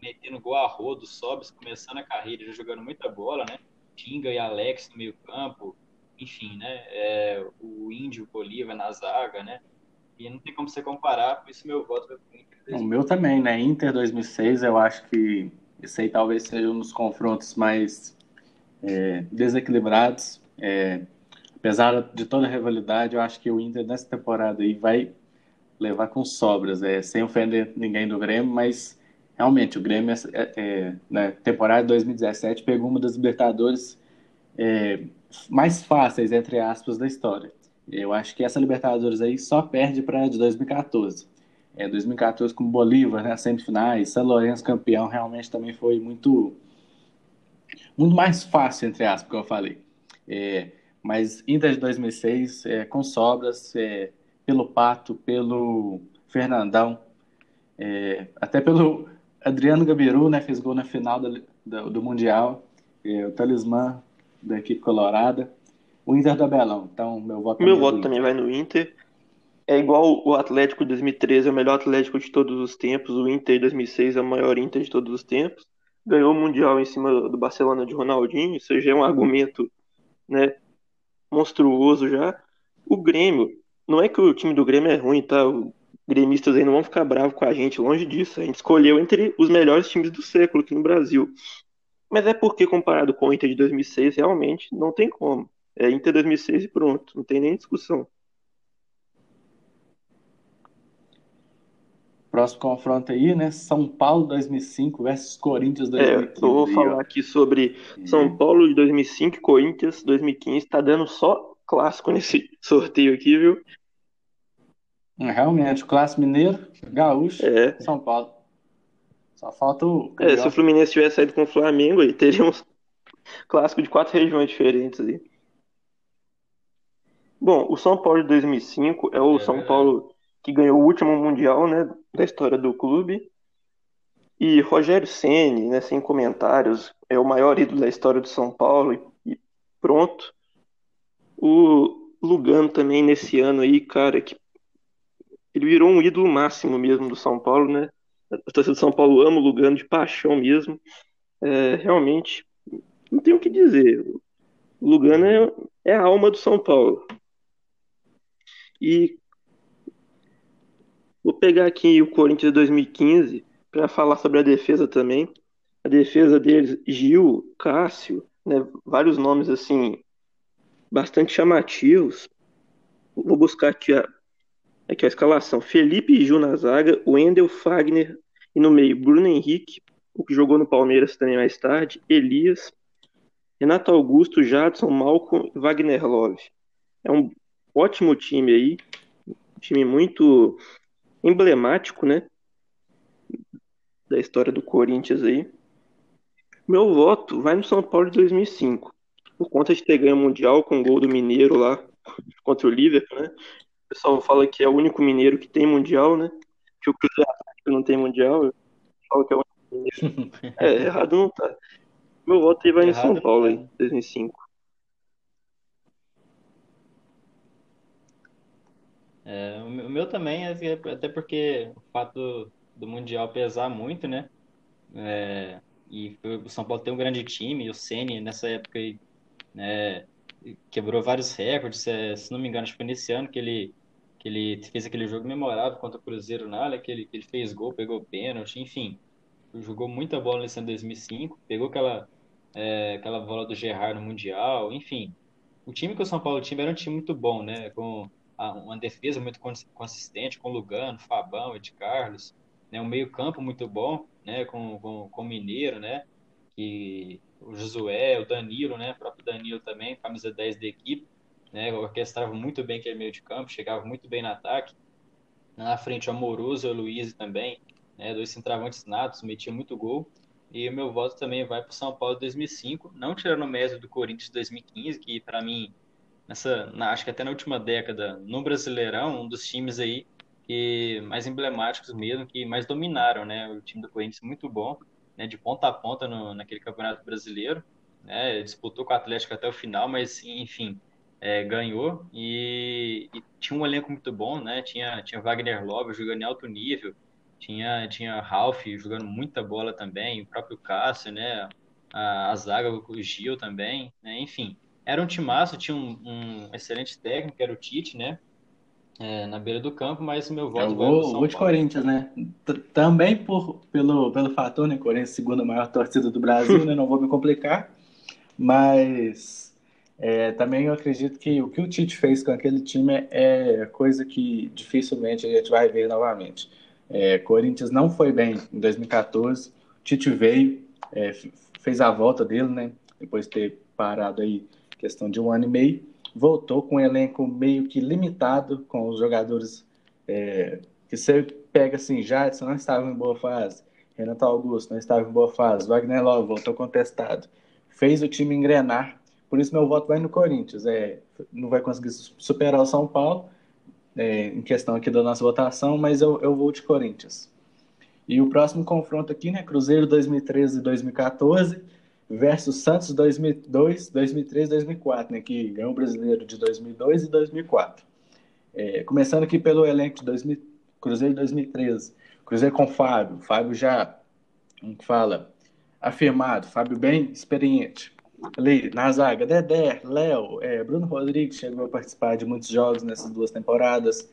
metendo gol a rodo, Sobes começando a carreira, já jogando muita bola, né? Tinga e Alex no meio campo, enfim, né? É, o Índio, o Bolívar na zaga, né? E não tem como você comparar, por isso meu voto vai pro Inter. O meu também, né? Inter 2006, eu acho que isso aí talvez seja um dos confrontos mais é, desequilibrados. É, apesar de toda a rivalidade, eu acho que o Inter nessa temporada aí vai levar com sobras, é, sem ofender ninguém do Grêmio, mas realmente o Grêmio, é, é, na temporada de 2017, pegou uma das Libertadores é, mais fáceis, entre aspas, da história. Eu acho que essa Libertadores aí só perde para de 2014. É, 2014 com Bolívar, né, semifinais, São Lourenço campeão, realmente também foi muito muito mais fácil, entre aspas, que eu falei. É, mas Inter de 2006, é, com sobras, é, pelo Pato, pelo Fernandão, é, até pelo Adriano Gabiru, né, fez gol na final do, do, do Mundial, é, o talismã da equipe colorada. O Inter do Abelão. Então, meu voto Meu voto também vai no Inter. É igual o Atlético de 2013, é o melhor Atlético de todos os tempos. O Inter de 2006 é o maior Inter de todos os tempos. Ganhou o Mundial em cima do Barcelona de Ronaldinho. Isso já é um argumento né, monstruoso já. O Grêmio, não é que o time do Grêmio é ruim, tá? Os gremistas aí não vão ficar bravos com a gente, longe disso. A gente escolheu entre os melhores times do século aqui no Brasil. Mas é porque, comparado com o Inter de 2006, realmente não tem como. É Inter 2006 e pronto, não tem nem discussão. Próximo confronto aí, né? São Paulo 2005 versus Corinthians 2015. É, eu vou falar aqui sobre São Paulo de 2005 e Corinthians 2015. Tá dando só clássico nesse sorteio aqui, viu? É, realmente, o clássico mineiro, gaúcho, é. São Paulo. Só falta o. É, se o Fluminense tivesse saído com o Flamengo, aí teríamos clássico de quatro regiões diferentes aí. Bom, o São Paulo de 2005 é o é São Paulo que ganhou o último Mundial né, da história do clube. E Rogério Ceni, né, sem comentários, é o maior ídolo da história do São Paulo e, e pronto. O Lugano também nesse ano aí, cara, que ele virou um ídolo máximo mesmo do São Paulo, né? A torcida do São Paulo ama o Lugano de paixão mesmo. É, realmente, não tem o que dizer. O Lugano é, é a alma do São Paulo. E vou pegar aqui o Corinthians de 2015 para falar sobre a defesa também. A defesa deles, Gil, Cássio, né, vários nomes assim bastante chamativos. Vou buscar aqui a, aqui a escalação. Felipe e Gil na zaga, Wendel, Fagner e no meio Bruno Henrique, o que jogou no Palmeiras também mais tarde, Elias, Renato Augusto, Jadson, Malcolm e Wagner Love. É um ótimo time aí, um time muito emblemático, né? Da história do Corinthians aí. Meu voto vai no São Paulo de 2005. Por conta de ter ganho o Mundial com o gol do Mineiro lá contra o Liverpool, né? O pessoal fala que é o único mineiro que tem Mundial, né? Que o Cruzeiro não tem Mundial. Eu falo que é o único mineiro. É, errado não tá. Meu voto aí vai errado no São Paulo aí, 2005. É, o meu também, é até porque o fato do, Mundial pesar muito, né? É, e o São Paulo tem um grande time, o Ceni nessa época aí, né, quebrou vários recordes, é, se não me engano, acho que foi nesse ano que ele, que ele fez aquele jogo memorável contra o Cruzeiro na área, que ele, que ele fez gol, pegou pênalti, enfim, jogou muita bola nesse ano 2005, pegou aquela, é, aquela bola do Gerard no Mundial, enfim. O time que o São Paulo tinha era um time muito bom, né? Com uma defesa muito consistente, com Lugano, Fabão, Ed Carlos, né? um meio campo muito bom, né? Com, com, com o Mineiro, né? Que o Josué, o Danilo, né? O próprio Danilo também, camisa 10 da equipe, né? Orquestrava muito bem aquele meio de campo, chegava muito bem no ataque. Na frente, o Amoroso o Luiz também, né? Dois centravantes natos, metia muito gol. E o meu voto também vai para o São Paulo 2005, não tirando o mérito do Corinthians 2015, que para mim nessa, na, acho que até na última década, no Brasileirão, um dos times aí que mais emblemáticos mesmo, que mais dominaram, né? O time do Corinthians muito bom, né? De ponta a ponta no, naquele Campeonato Brasileiro, né? Disputou com o Atlético até o final, mas enfim, é, ganhou e, e, tinha um elenco muito bom, né? Tinha tinha Wagner Love jogando em alto nível, tinha tinha Ralph jogando muita bola também, o próprio Cássio, né? A, a zaga o Gil também, né? Enfim, era um timaço, tinha um, um excelente técnico, era o Tite, né? É, na beira do campo, mas o meu voto é, vai o gol de Corinthians, né? Também por, pelo, pelo fator, né? Corinthians, segunda maior torcida do Brasil, né? Não vou me complicar. Mas é, também eu acredito que o que o Tite fez com aquele time é coisa que dificilmente a gente vai ver novamente. É, Corinthians não foi bem em 2014. O Tite veio, é, fez a volta dele, né? Depois de ter parado aí questão de um ano e meio, voltou com um elenco meio que limitado, com os jogadores é, que você pega assim, Jadson não estava em boa fase, Renato Augusto não estava em boa fase, Wagner Love voltou contestado, fez o time engrenar, por isso meu voto vai no Corinthians, é, não vai conseguir superar o São Paulo, é, em questão aqui da nossa votação, mas eu, eu vou de Corinthians. E o próximo confronto aqui, né, Cruzeiro 2013 e 2014, versus Santos 2002, 2003, 2004, né, que ganhou o brasileiro de 2002 e 2004. É, começando aqui pelo elenco de 2000, Cruzeiro 2013. Cruzeiro com Fábio, Fábio já, fala, afirmado, Fábio bem experiente. Ali, na zaga, Dedé, Léo, é, Bruno Rodrigues chegou a participar de muitos jogos nessas duas temporadas.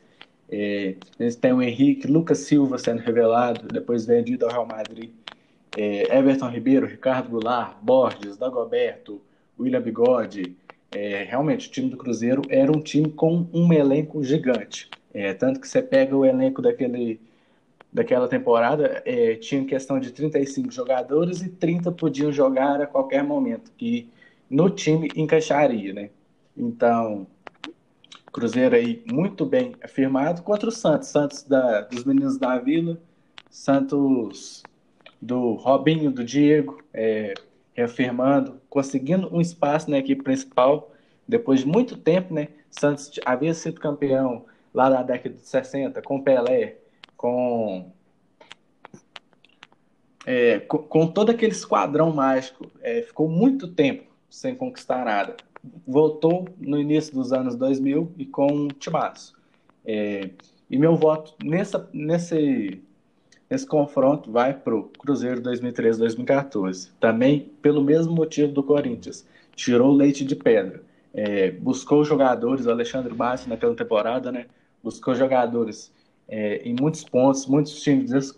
É, eles têm o Henrique, Lucas Silva sendo revelado, depois vendido ao Real Madrid. É, Everton Ribeiro, Ricardo Goulart, Borges, Dagoberto, William Bigode. É, realmente, o time do Cruzeiro era um time com um elenco gigante. É, tanto que você pega o elenco daquele, daquela temporada, é, tinha questão de 35 jogadores e 30 podiam jogar a qualquer momento, que no time encaixaria, né? Então, Cruzeiro aí muito bem afirmado contra o Santos. Santos da, dos meninos da Vila, Santos do Robinho, do Diego, é, reafirmando, conseguindo um espaço na equipe principal. Depois de muito tempo, né? Santos havia sido campeão lá na década de 60 com Pelé, com é, com, com, todo aquele esquadrão mágico, é, ficou muito tempo sem conquistar nada voltou no início dos anos 2000 e com um timaço. É, e meu voto nessa, nesse, nesse confronto vai para o Cruzeiro 2013-2014. Também pelo mesmo motivo do Corinthians. Tirou leite de pedra. É, buscou jogadores, o Alexandre Bassi naquela temporada, né? Buscou jogadores é, em muitos pontos, muitos times,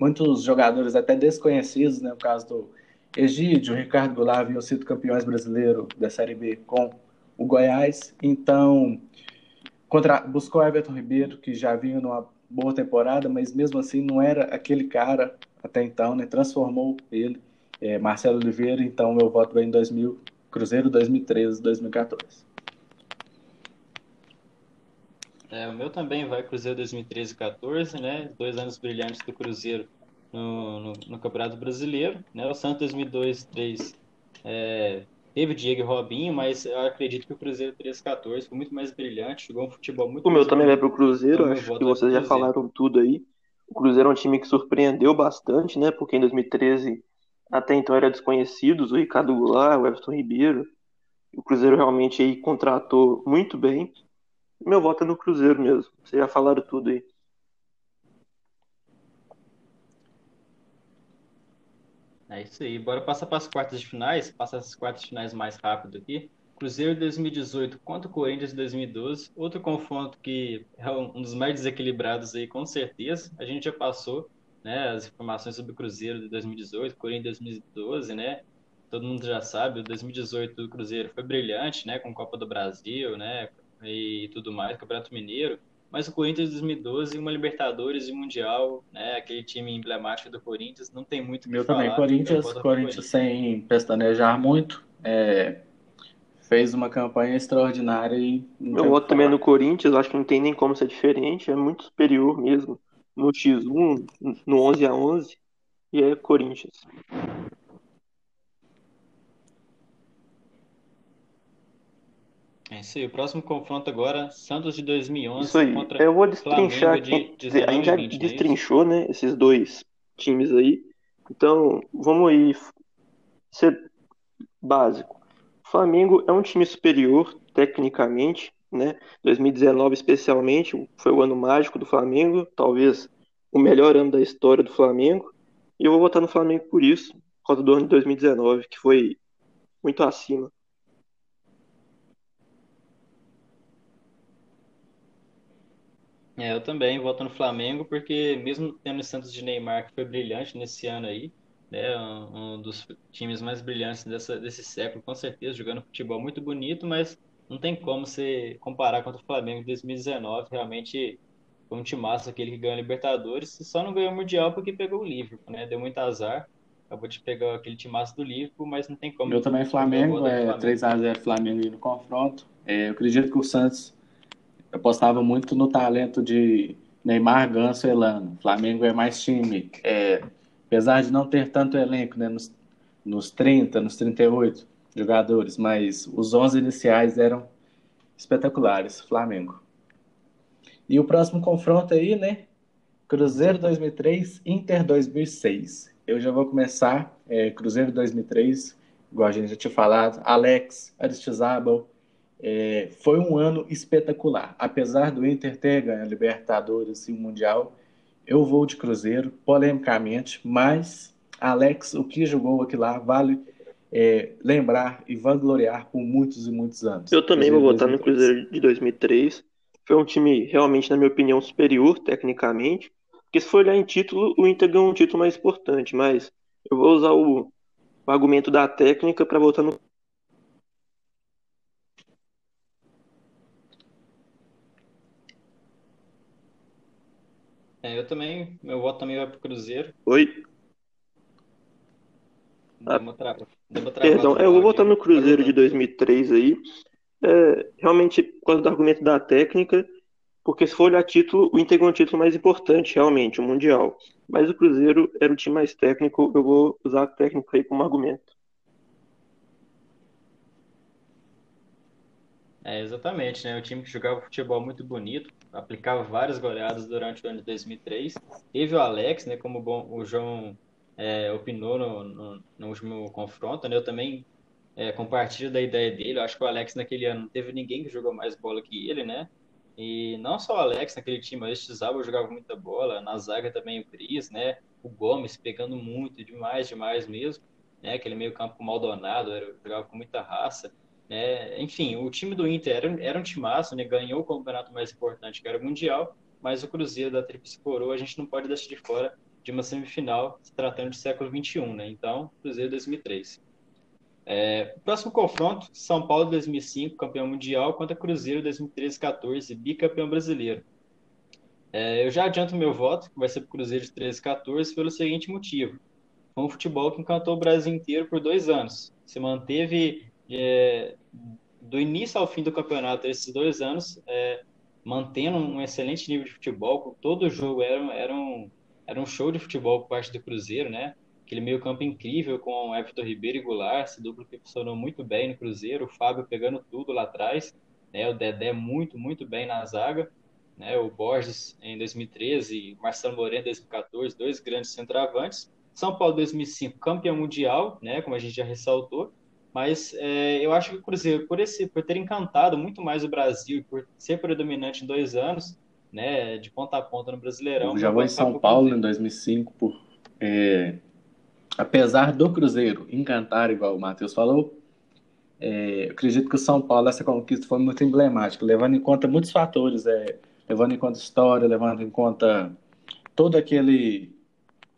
muitos jogadores até desconhecidos, né? No caso do Egídio, Ricardo Goulart haviam sido campeões brasileiros da Série B com o Goiás, então contra, buscou Everton Ribeiro, que já vinha numa boa temporada, mas mesmo assim não era aquele cara até então, né? Transformou ele, é, Marcelo Oliveira, então meu voto vai em 2000, Cruzeiro 2013, 2014. É, o meu também vai Cruzeiro 2013 e 14, né? Dois anos brilhantes do Cruzeiro no, no, no Campeonato Brasileiro. Né? O Santos 2002 2003 é, teve Diego e Robinho, mas eu acredito que o Cruzeiro 13-14 foi muito mais brilhante, jogou um futebol muito O meu também vai para o Cruzeiro, então, acho que vocês já falaram tudo aí. O Cruzeiro é um time que surpreendeu bastante, né? Porque em 2013 até então era desconhecidos, o Ricardo Goulart, o Everton Ribeiro. O Cruzeiro realmente aí contratou muito bem. Meu voto é no Cruzeiro mesmo. Vocês já falaram tudo aí. É isso aí. Bora passar para as quartas de finais. Passar as quartas de finais mais rápido aqui. Cruzeiro 2018 contra o Corinthians 2012. Outro confronto que é um dos mais desequilibrados aí, com certeza. A gente já passou né, as informações sobre o Cruzeiro de 2018, Corinthians 2012, né? Todo mundo já sabe, o 2018 do Cruzeiro foi brilhante, né? Com Copa do Brasil, né? E tudo mais, Campeonato Mineiro mas o Corinthians de 2012, uma Libertadores e Mundial, né, aquele time emblemático do Corinthians, não tem muito o que Meu falar. também, Corinthians, Corinthians, Corinthians sem pestanejar muito, é, fez uma campanha extraordinária e... Meu voto também é no Corinthians, acho que não tem nem como ser diferente, é muito superior mesmo no X1, no 11 a 11 e é Corinthians. É isso aí. O próximo confronto agora, Santos de 2011 isso aí. contra Eu vou destrinchar de, de A gente já 20, é destrinchou, né, esses dois times aí. Então, vamos aí ser básico. O Flamengo é um time superior tecnicamente, né? 2019 especialmente foi o ano mágico do Flamengo, talvez o melhor ano da história do Flamengo. E eu vou votar no Flamengo por isso, por causa do ano de 2019, que foi muito acima. É, eu também voto no Flamengo, porque mesmo tendo o Santos de Neymar, que foi brilhante nesse ano aí, né, um, um dos times mais brilhantes dessa, desse século, com certeza, jogando futebol muito bonito, mas não tem como você comparar contra o Flamengo de 2019, realmente foi um timaço aquele que ganhou a Libertadores, só não ganhou o Mundial porque pegou o Liverpool, né, deu muito azar, acabou de pegar aquele timaço do Liverpool, mas não tem como. Eu também Flamengo, é 3x0 Flamengo aí no confronto, é, eu acredito que o Santos eu apostava muito no talento de Neymar, Ganso e Elano. Flamengo é mais time. É, apesar de não ter tanto elenco, né, nos, nos 30, nos 38 jogadores, mas os 11 iniciais eram espetaculares, Flamengo. E o próximo confronto aí, né? Cruzeiro 2003, Inter 2006. Eu já vou começar, é, Cruzeiro 2003, igual a gente já tinha falado, Alex, Aristizábal. É, foi um ano espetacular. Apesar do Inter ter ganho a Libertadores e o Mundial, eu vou de Cruzeiro, polemicamente, mas Alex, o que jogou aqui lá, vale é, lembrar e vangloriar por muitos e muitos anos. Eu também vou votar no Cruzeiro de 2003. Foi um time realmente, na minha opinião, superior tecnicamente. Porque se for olhar em título, o Inter ganhou um título mais importante, mas eu vou usar o, o argumento da técnica para votar no É, eu também, meu voto também vai pro Cruzeiro. Oi? Uma tra... Perdão, é, eu vou votar no Cruzeiro de 2003 aí. É, realmente, por causa do argumento da técnica, porque se for olhar título, o Inter ganhou um título mais importante, realmente, o Mundial. Mas o Cruzeiro era o time mais técnico, eu vou usar a técnica aí como argumento. É, exatamente, né? O time que jogava futebol muito bonito, aplicava várias goleadas durante o ano de 2003. Teve o Alex, né? Como bom, o João é, opinou no, no, no, último confronto, né? Eu também é, compartilho da ideia dele. Eu acho que o Alex naquele ano não teve ninguém que jogou mais bola que ele, né? E não só o Alex naquele time, o Zaba jogava muita bola. Na zaga também o Cris, né? O Gomes pegando muito, demais, demais mesmo. Né? Aquele meio campo Maldonado, era, jogava com muita raça. É, enfim, o time do Inter era, era um timaço, né? ganhou o campeonato mais importante, que era o Mundial, mas o Cruzeiro da Tríplice Coroa a gente não pode deixar de fora de uma semifinal se tratando de século XXI, né? Então, Cruzeiro 2003. É, próximo confronto, São Paulo 2005, campeão mundial, contra Cruzeiro 2013-14, bicampeão brasileiro. É, eu já adianto meu voto, que vai ser para o Cruzeiro de 13-14, pelo seguinte motivo. Foi um futebol que encantou o Brasil inteiro por dois anos. Se manteve é, do início ao fim do campeonato, esses dois anos, é, mantendo um excelente nível de futebol, todo jogo era, era, um, era um show de futebol por parte do Cruzeiro, né? Aquele meio campo incrível com o Everton Ribeiro e Goulart, esse duplo que funcionou muito bem no Cruzeiro, o Fábio pegando tudo lá atrás, né? O Dedé muito, muito bem na zaga, né? O Borges em 2013, Marcelo Moreno em 2014, dois grandes centroavantes. São Paulo 2005, campeão mundial, né? Como a gente já ressaltou, mas é, eu acho que o Cruzeiro, por, esse, por ter encantado muito mais o Brasil, por ser predominante em dois anos, né, de ponta a ponta no Brasileirão. Eu já vou em São Paulo em 2005, por, é, apesar do Cruzeiro encantar, igual o Matheus falou, é, acredito que o São Paulo, essa conquista foi muito emblemática, levando em conta muitos fatores, é, levando em conta história, levando em conta todo aquele,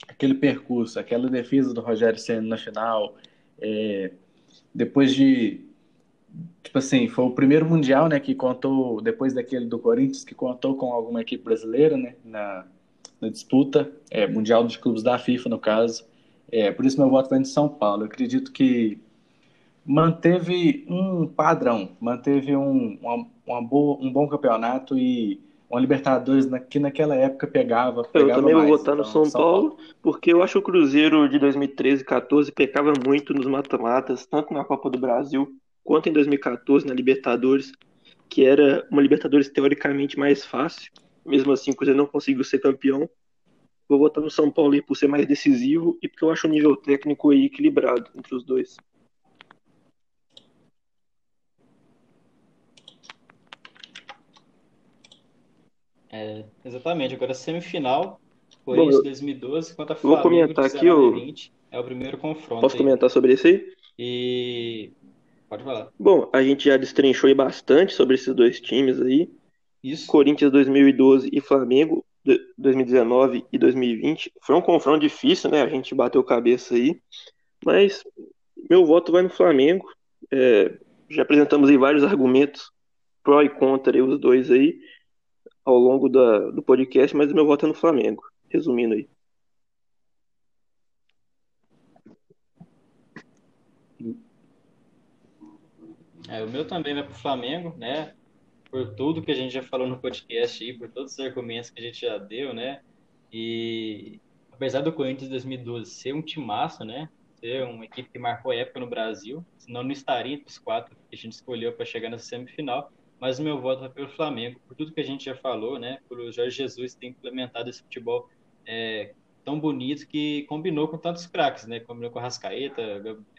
aquele percurso, aquela defesa do Rogério Senna na final, é, depois de tipo assim, foi o primeiro mundial, né, que contou depois daquele do Corinthians que contou com alguma equipe brasileira, né, na, na disputa, é, mundial dos clubes da FIFA no caso. É, por isso meu voto vai de São Paulo. Eu acredito que manteve um padrão, manteve um, uma, uma boa, um bom campeonato e uma Libertadores na, que naquela época pegava. pegava eu também mais, vou votar no então, São, São Paulo, Paulo, porque eu acho que o Cruzeiro de 2013 e 14 pecava muito nos mata-matas, tanto na Copa do Brasil quanto em 2014 na Libertadores, que era uma Libertadores teoricamente mais fácil. Mesmo assim, o Cruzeiro não conseguiu ser campeão. Vou votar no São Paulo por ser mais decisivo e porque eu acho o nível técnico aí equilibrado entre os dois. É, exatamente. Agora, semifinal, Corinthians 2012 contra Flamengo vou comentar aqui, o... É o primeiro confronto. Posso aí. comentar sobre isso aí? E... Pode falar. Bom, a gente já destrinchou aí bastante sobre esses dois times aí. Isso. Corinthians 2012 e Flamengo 2019 e 2020. Foi um confronto difícil, né? A gente bateu cabeça aí. Mas meu voto vai no Flamengo. É, já apresentamos aí vários argumentos pró e contra aí, os dois aí ao longo da, do podcast, mas o meu voto é no Flamengo. Resumindo aí. É, o meu também vai para o Flamengo, né? Por tudo que a gente já falou no podcast aí, por todos os argumentos que a gente já deu, né? E apesar do Corinthians 2012 ser um timaço, né? Ser uma equipe que marcou época no Brasil, senão não estaria entre os quatro que a gente escolheu para chegar nessa semifinal mas o meu voto vai pelo Flamengo, por tudo que a gente já falou, né? Por o Jorge Jesus ter implementado esse futebol é, tão bonito que combinou com tantos craques, né? Combinou com Rascaeta,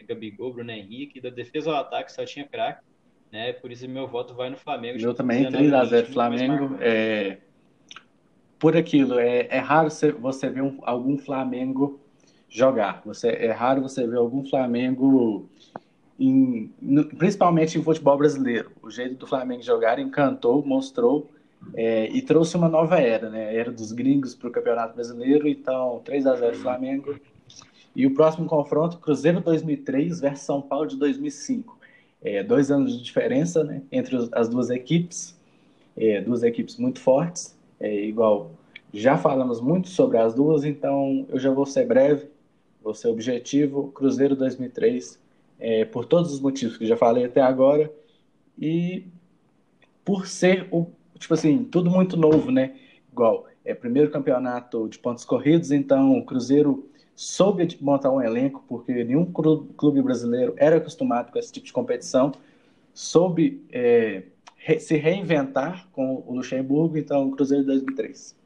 Gabigol, Bruno Henrique, da defesa ao ataque só tinha craque, né? Por isso meu voto vai no Flamengo. Eu também, 3x0 Flamengo. É... Por aquilo, é, é raro você ver um, algum Flamengo jogar. Você, é raro você ver algum Flamengo, em, principalmente em futebol brasileiro. O jeito do Flamengo jogar encantou, mostrou é, e trouxe uma nova era, né? Era dos gringos para o Campeonato Brasileiro, então 3 a 0 Flamengo. E o próximo confronto, Cruzeiro 2003 versus São Paulo de 2005. É, dois anos de diferença né, entre as duas equipes, é, duas equipes muito fortes, é, igual já falamos muito sobre as duas, então eu já vou ser breve, vou ser objetivo. Cruzeiro 2003, é, por todos os motivos que já falei até agora, e por ser o tipo assim, tudo muito novo, né? Igual, é primeiro campeonato de pontos corridos, então o Cruzeiro soube montar um elenco, porque nenhum clube brasileiro era acostumado com esse tipo de competição, soube é, se reinventar com o Luxemburgo, então o Cruzeiro 2003.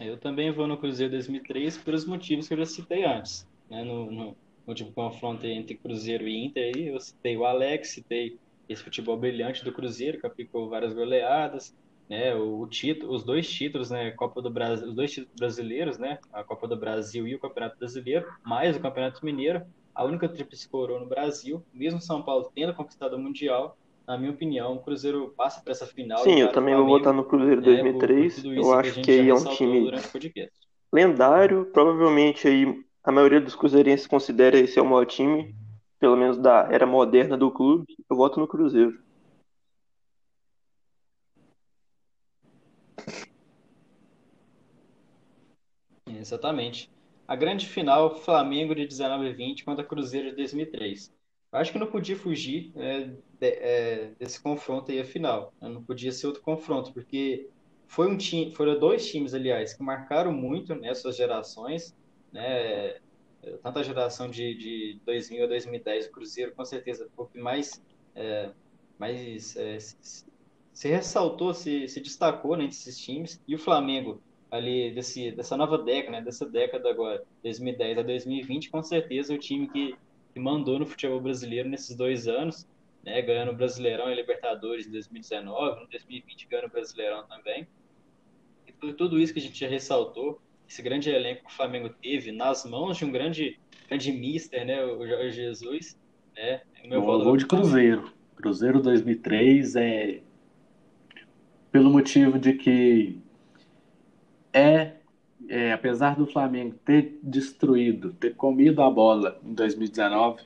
Eu também vou no Cruzeiro 2003 pelos motivos que eu já citei antes. Né? No, no último confronto entre Cruzeiro e Inter, aí, eu citei o Alex, citei esse futebol brilhante do Cruzeiro, que aplicou várias goleadas, né, o, o título, os dois títulos, né, Copa do Brasil, os dois títulos brasileiros, né, a Copa do Brasil e o Campeonato Brasileiro, mais o Campeonato Mineiro, a única tríplice coroa no Brasil, mesmo São Paulo tendo conquistado o Mundial, na minha opinião, o Cruzeiro passa para essa final. Sim, eu também vou votar no Cruzeiro 2003. Né, eu acho que, que aí é um time lendário, provavelmente aí a maioria dos cruzeirenses considera esse é o maior time pelo menos da era moderna do clube, eu voto no Cruzeiro. Exatamente. A grande final, Flamengo de 19 e 20 contra Cruzeiro de 2003. Eu acho que não podia fugir é, de, é, desse confronto aí a final. Não podia ser outro confronto, porque foi um time, foram dois times, aliás, que marcaram muito nessas gerações, né? tanto a geração de, de 2000 a 2010, o Cruzeiro com certeza foi o que mais, é, mais é, se, se, ressaltou, se, se destacou né, esses times, e o Flamengo ali desse, dessa nova década, né, dessa década agora, 2010 a 2020, com certeza é o time que, que mandou no futebol brasileiro nesses dois anos, né, ganhando o Brasileirão e Libertadores em 2019, em 2020 ganhando o Brasileirão também. E tudo isso que a gente já ressaltou, esse grande elenco que o Flamengo teve nas mãos de um grande, grande mister, né, o Jorge Jesus, né? O meu Bom, gol de Cruzeiro. Cruzeiro 2003 é pelo motivo de que é, é, apesar do Flamengo ter destruído, ter comido a bola em 2019,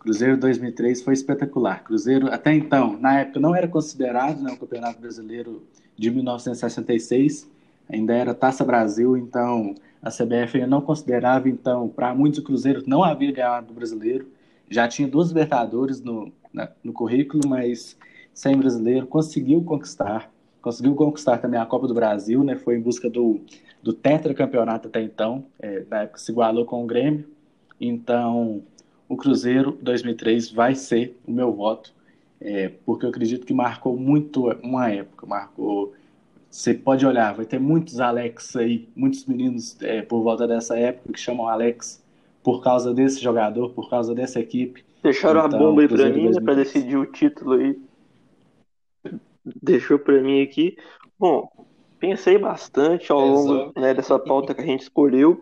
Cruzeiro 2003 foi espetacular. Cruzeiro até então, na época não era considerado né, o Campeonato Brasileiro de 1966, ainda era Taça Brasil, então a CBF não considerava, então, para muitos o Cruzeiro não havia ganhado o brasileiro, já tinha duas Libertadores no, no currículo, mas sem brasileiro, conseguiu conquistar, conseguiu conquistar também a Copa do Brasil, né, foi em busca do, do tetracampeonato até então, é, na época se igualou com o Grêmio, então o Cruzeiro 2003 vai ser o meu voto, é, porque eu acredito que marcou muito uma época, marcou você pode olhar, vai ter muitos Alex aí, muitos meninos é, por volta dessa época que chamam Alex por causa desse jogador, por causa dessa equipe. Deixaram então, a bomba aí pra mim, né, pra decidir o título aí. Deixou pra mim aqui. Bom, pensei bastante ao longo né, dessa pauta que a gente escolheu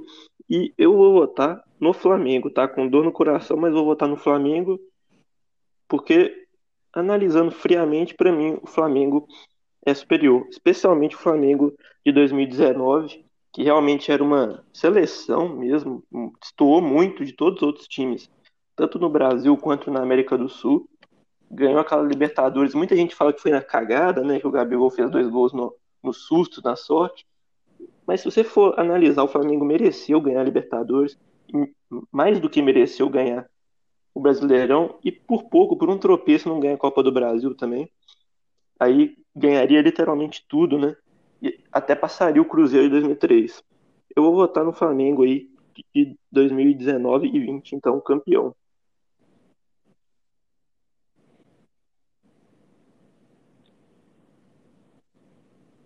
e eu vou votar no Flamengo, tá? Com dor no coração, mas vou votar no Flamengo porque analisando friamente, para mim, o Flamengo é superior, especialmente o Flamengo de 2019, que realmente era uma seleção mesmo, destoou muito de todos os outros times, tanto no Brasil quanto na América do Sul. Ganhou aquela Libertadores. Muita gente fala que foi na cagada, né? Que o Gabigol fez dois gols no, no susto, na sorte. Mas se você for analisar, o Flamengo mereceu ganhar a Libertadores, mais do que mereceu ganhar o Brasileirão, e por pouco, por um tropeço, não ganha a Copa do Brasil também aí ganharia literalmente tudo, né? E até passaria o Cruzeiro de 2003. Eu vou votar no Flamengo aí de 2019 e 20, então campeão.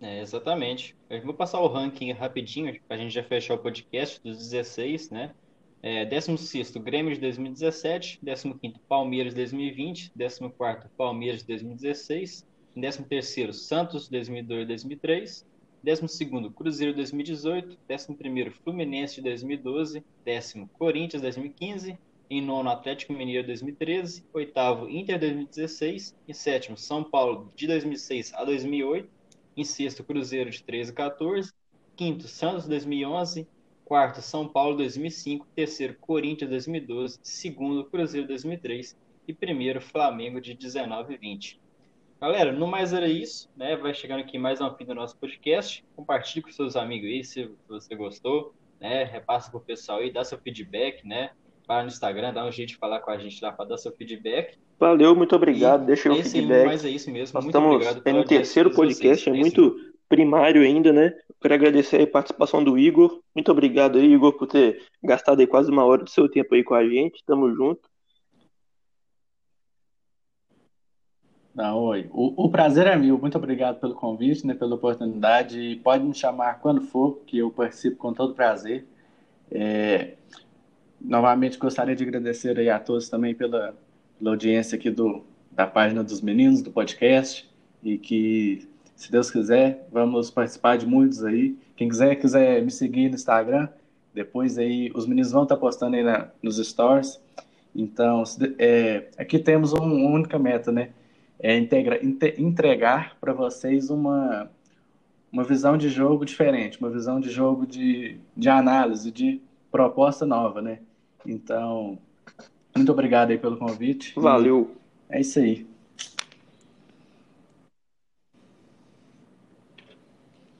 É, Exatamente. Eu vou passar o ranking rapidinho, a gente já fechar o podcast dos 16, né? É, 16 Grêmio de 2017, 15 Palmeiras de 2020, 14 Palmeiras de 2016, 13 Santos 2002 2003, 12 Cruzeiro 2018, 11 Fluminense de 2012, 10 Corinthians 2015, em nono Atlético Mineiro 2013, oitavo Inter 2016, em sétimo São Paulo de 2006 a 2008, em sexto Cruzeiro de 13 a 14, quinto Santos 2011, quarto São Paulo 2005, terceiro Corinthians 2012, segundo Cruzeiro 2003 e primeiro Flamengo de 19 e 20. Galera, no mais era isso, né? Vai chegando aqui mais um fim do nosso podcast. Compartilhe com seus amigos aí se você gostou, né? Repassa pro pessoal aí, dá seu feedback, né? Vai no Instagram, dá um jeito de falar com a gente lá para dar seu feedback. Valeu, muito obrigado. E Deixa o feedback. Mas é isso mesmo. Nós muito estamos obrigado no terceiro podcast, é muito primário ainda, né? Quero agradecer a participação do Igor. Muito obrigado aí, Igor, por ter gastado aí quase uma hora do seu tempo aí com a gente. Tamo junto. Não, oi. O, o, prazer é meu. Muito obrigado pelo convite, né, pela oportunidade. Pode me chamar quando for, que eu participo com todo prazer. É, novamente gostaria de agradecer aí a todos também pela, pela audiência aqui do, da página dos meninos, do podcast. E que se Deus quiser, vamos participar de muitos aí. Quem quiser, quiser me seguir no Instagram, depois aí os meninos vão estar postando aí na, nos stories. Então, é, aqui temos um, uma única meta, né? É integra, entregar para vocês uma, uma visão de jogo diferente, uma visão de jogo de, de análise, de proposta nova, né? Então, muito obrigado aí pelo convite. Valeu. É isso aí.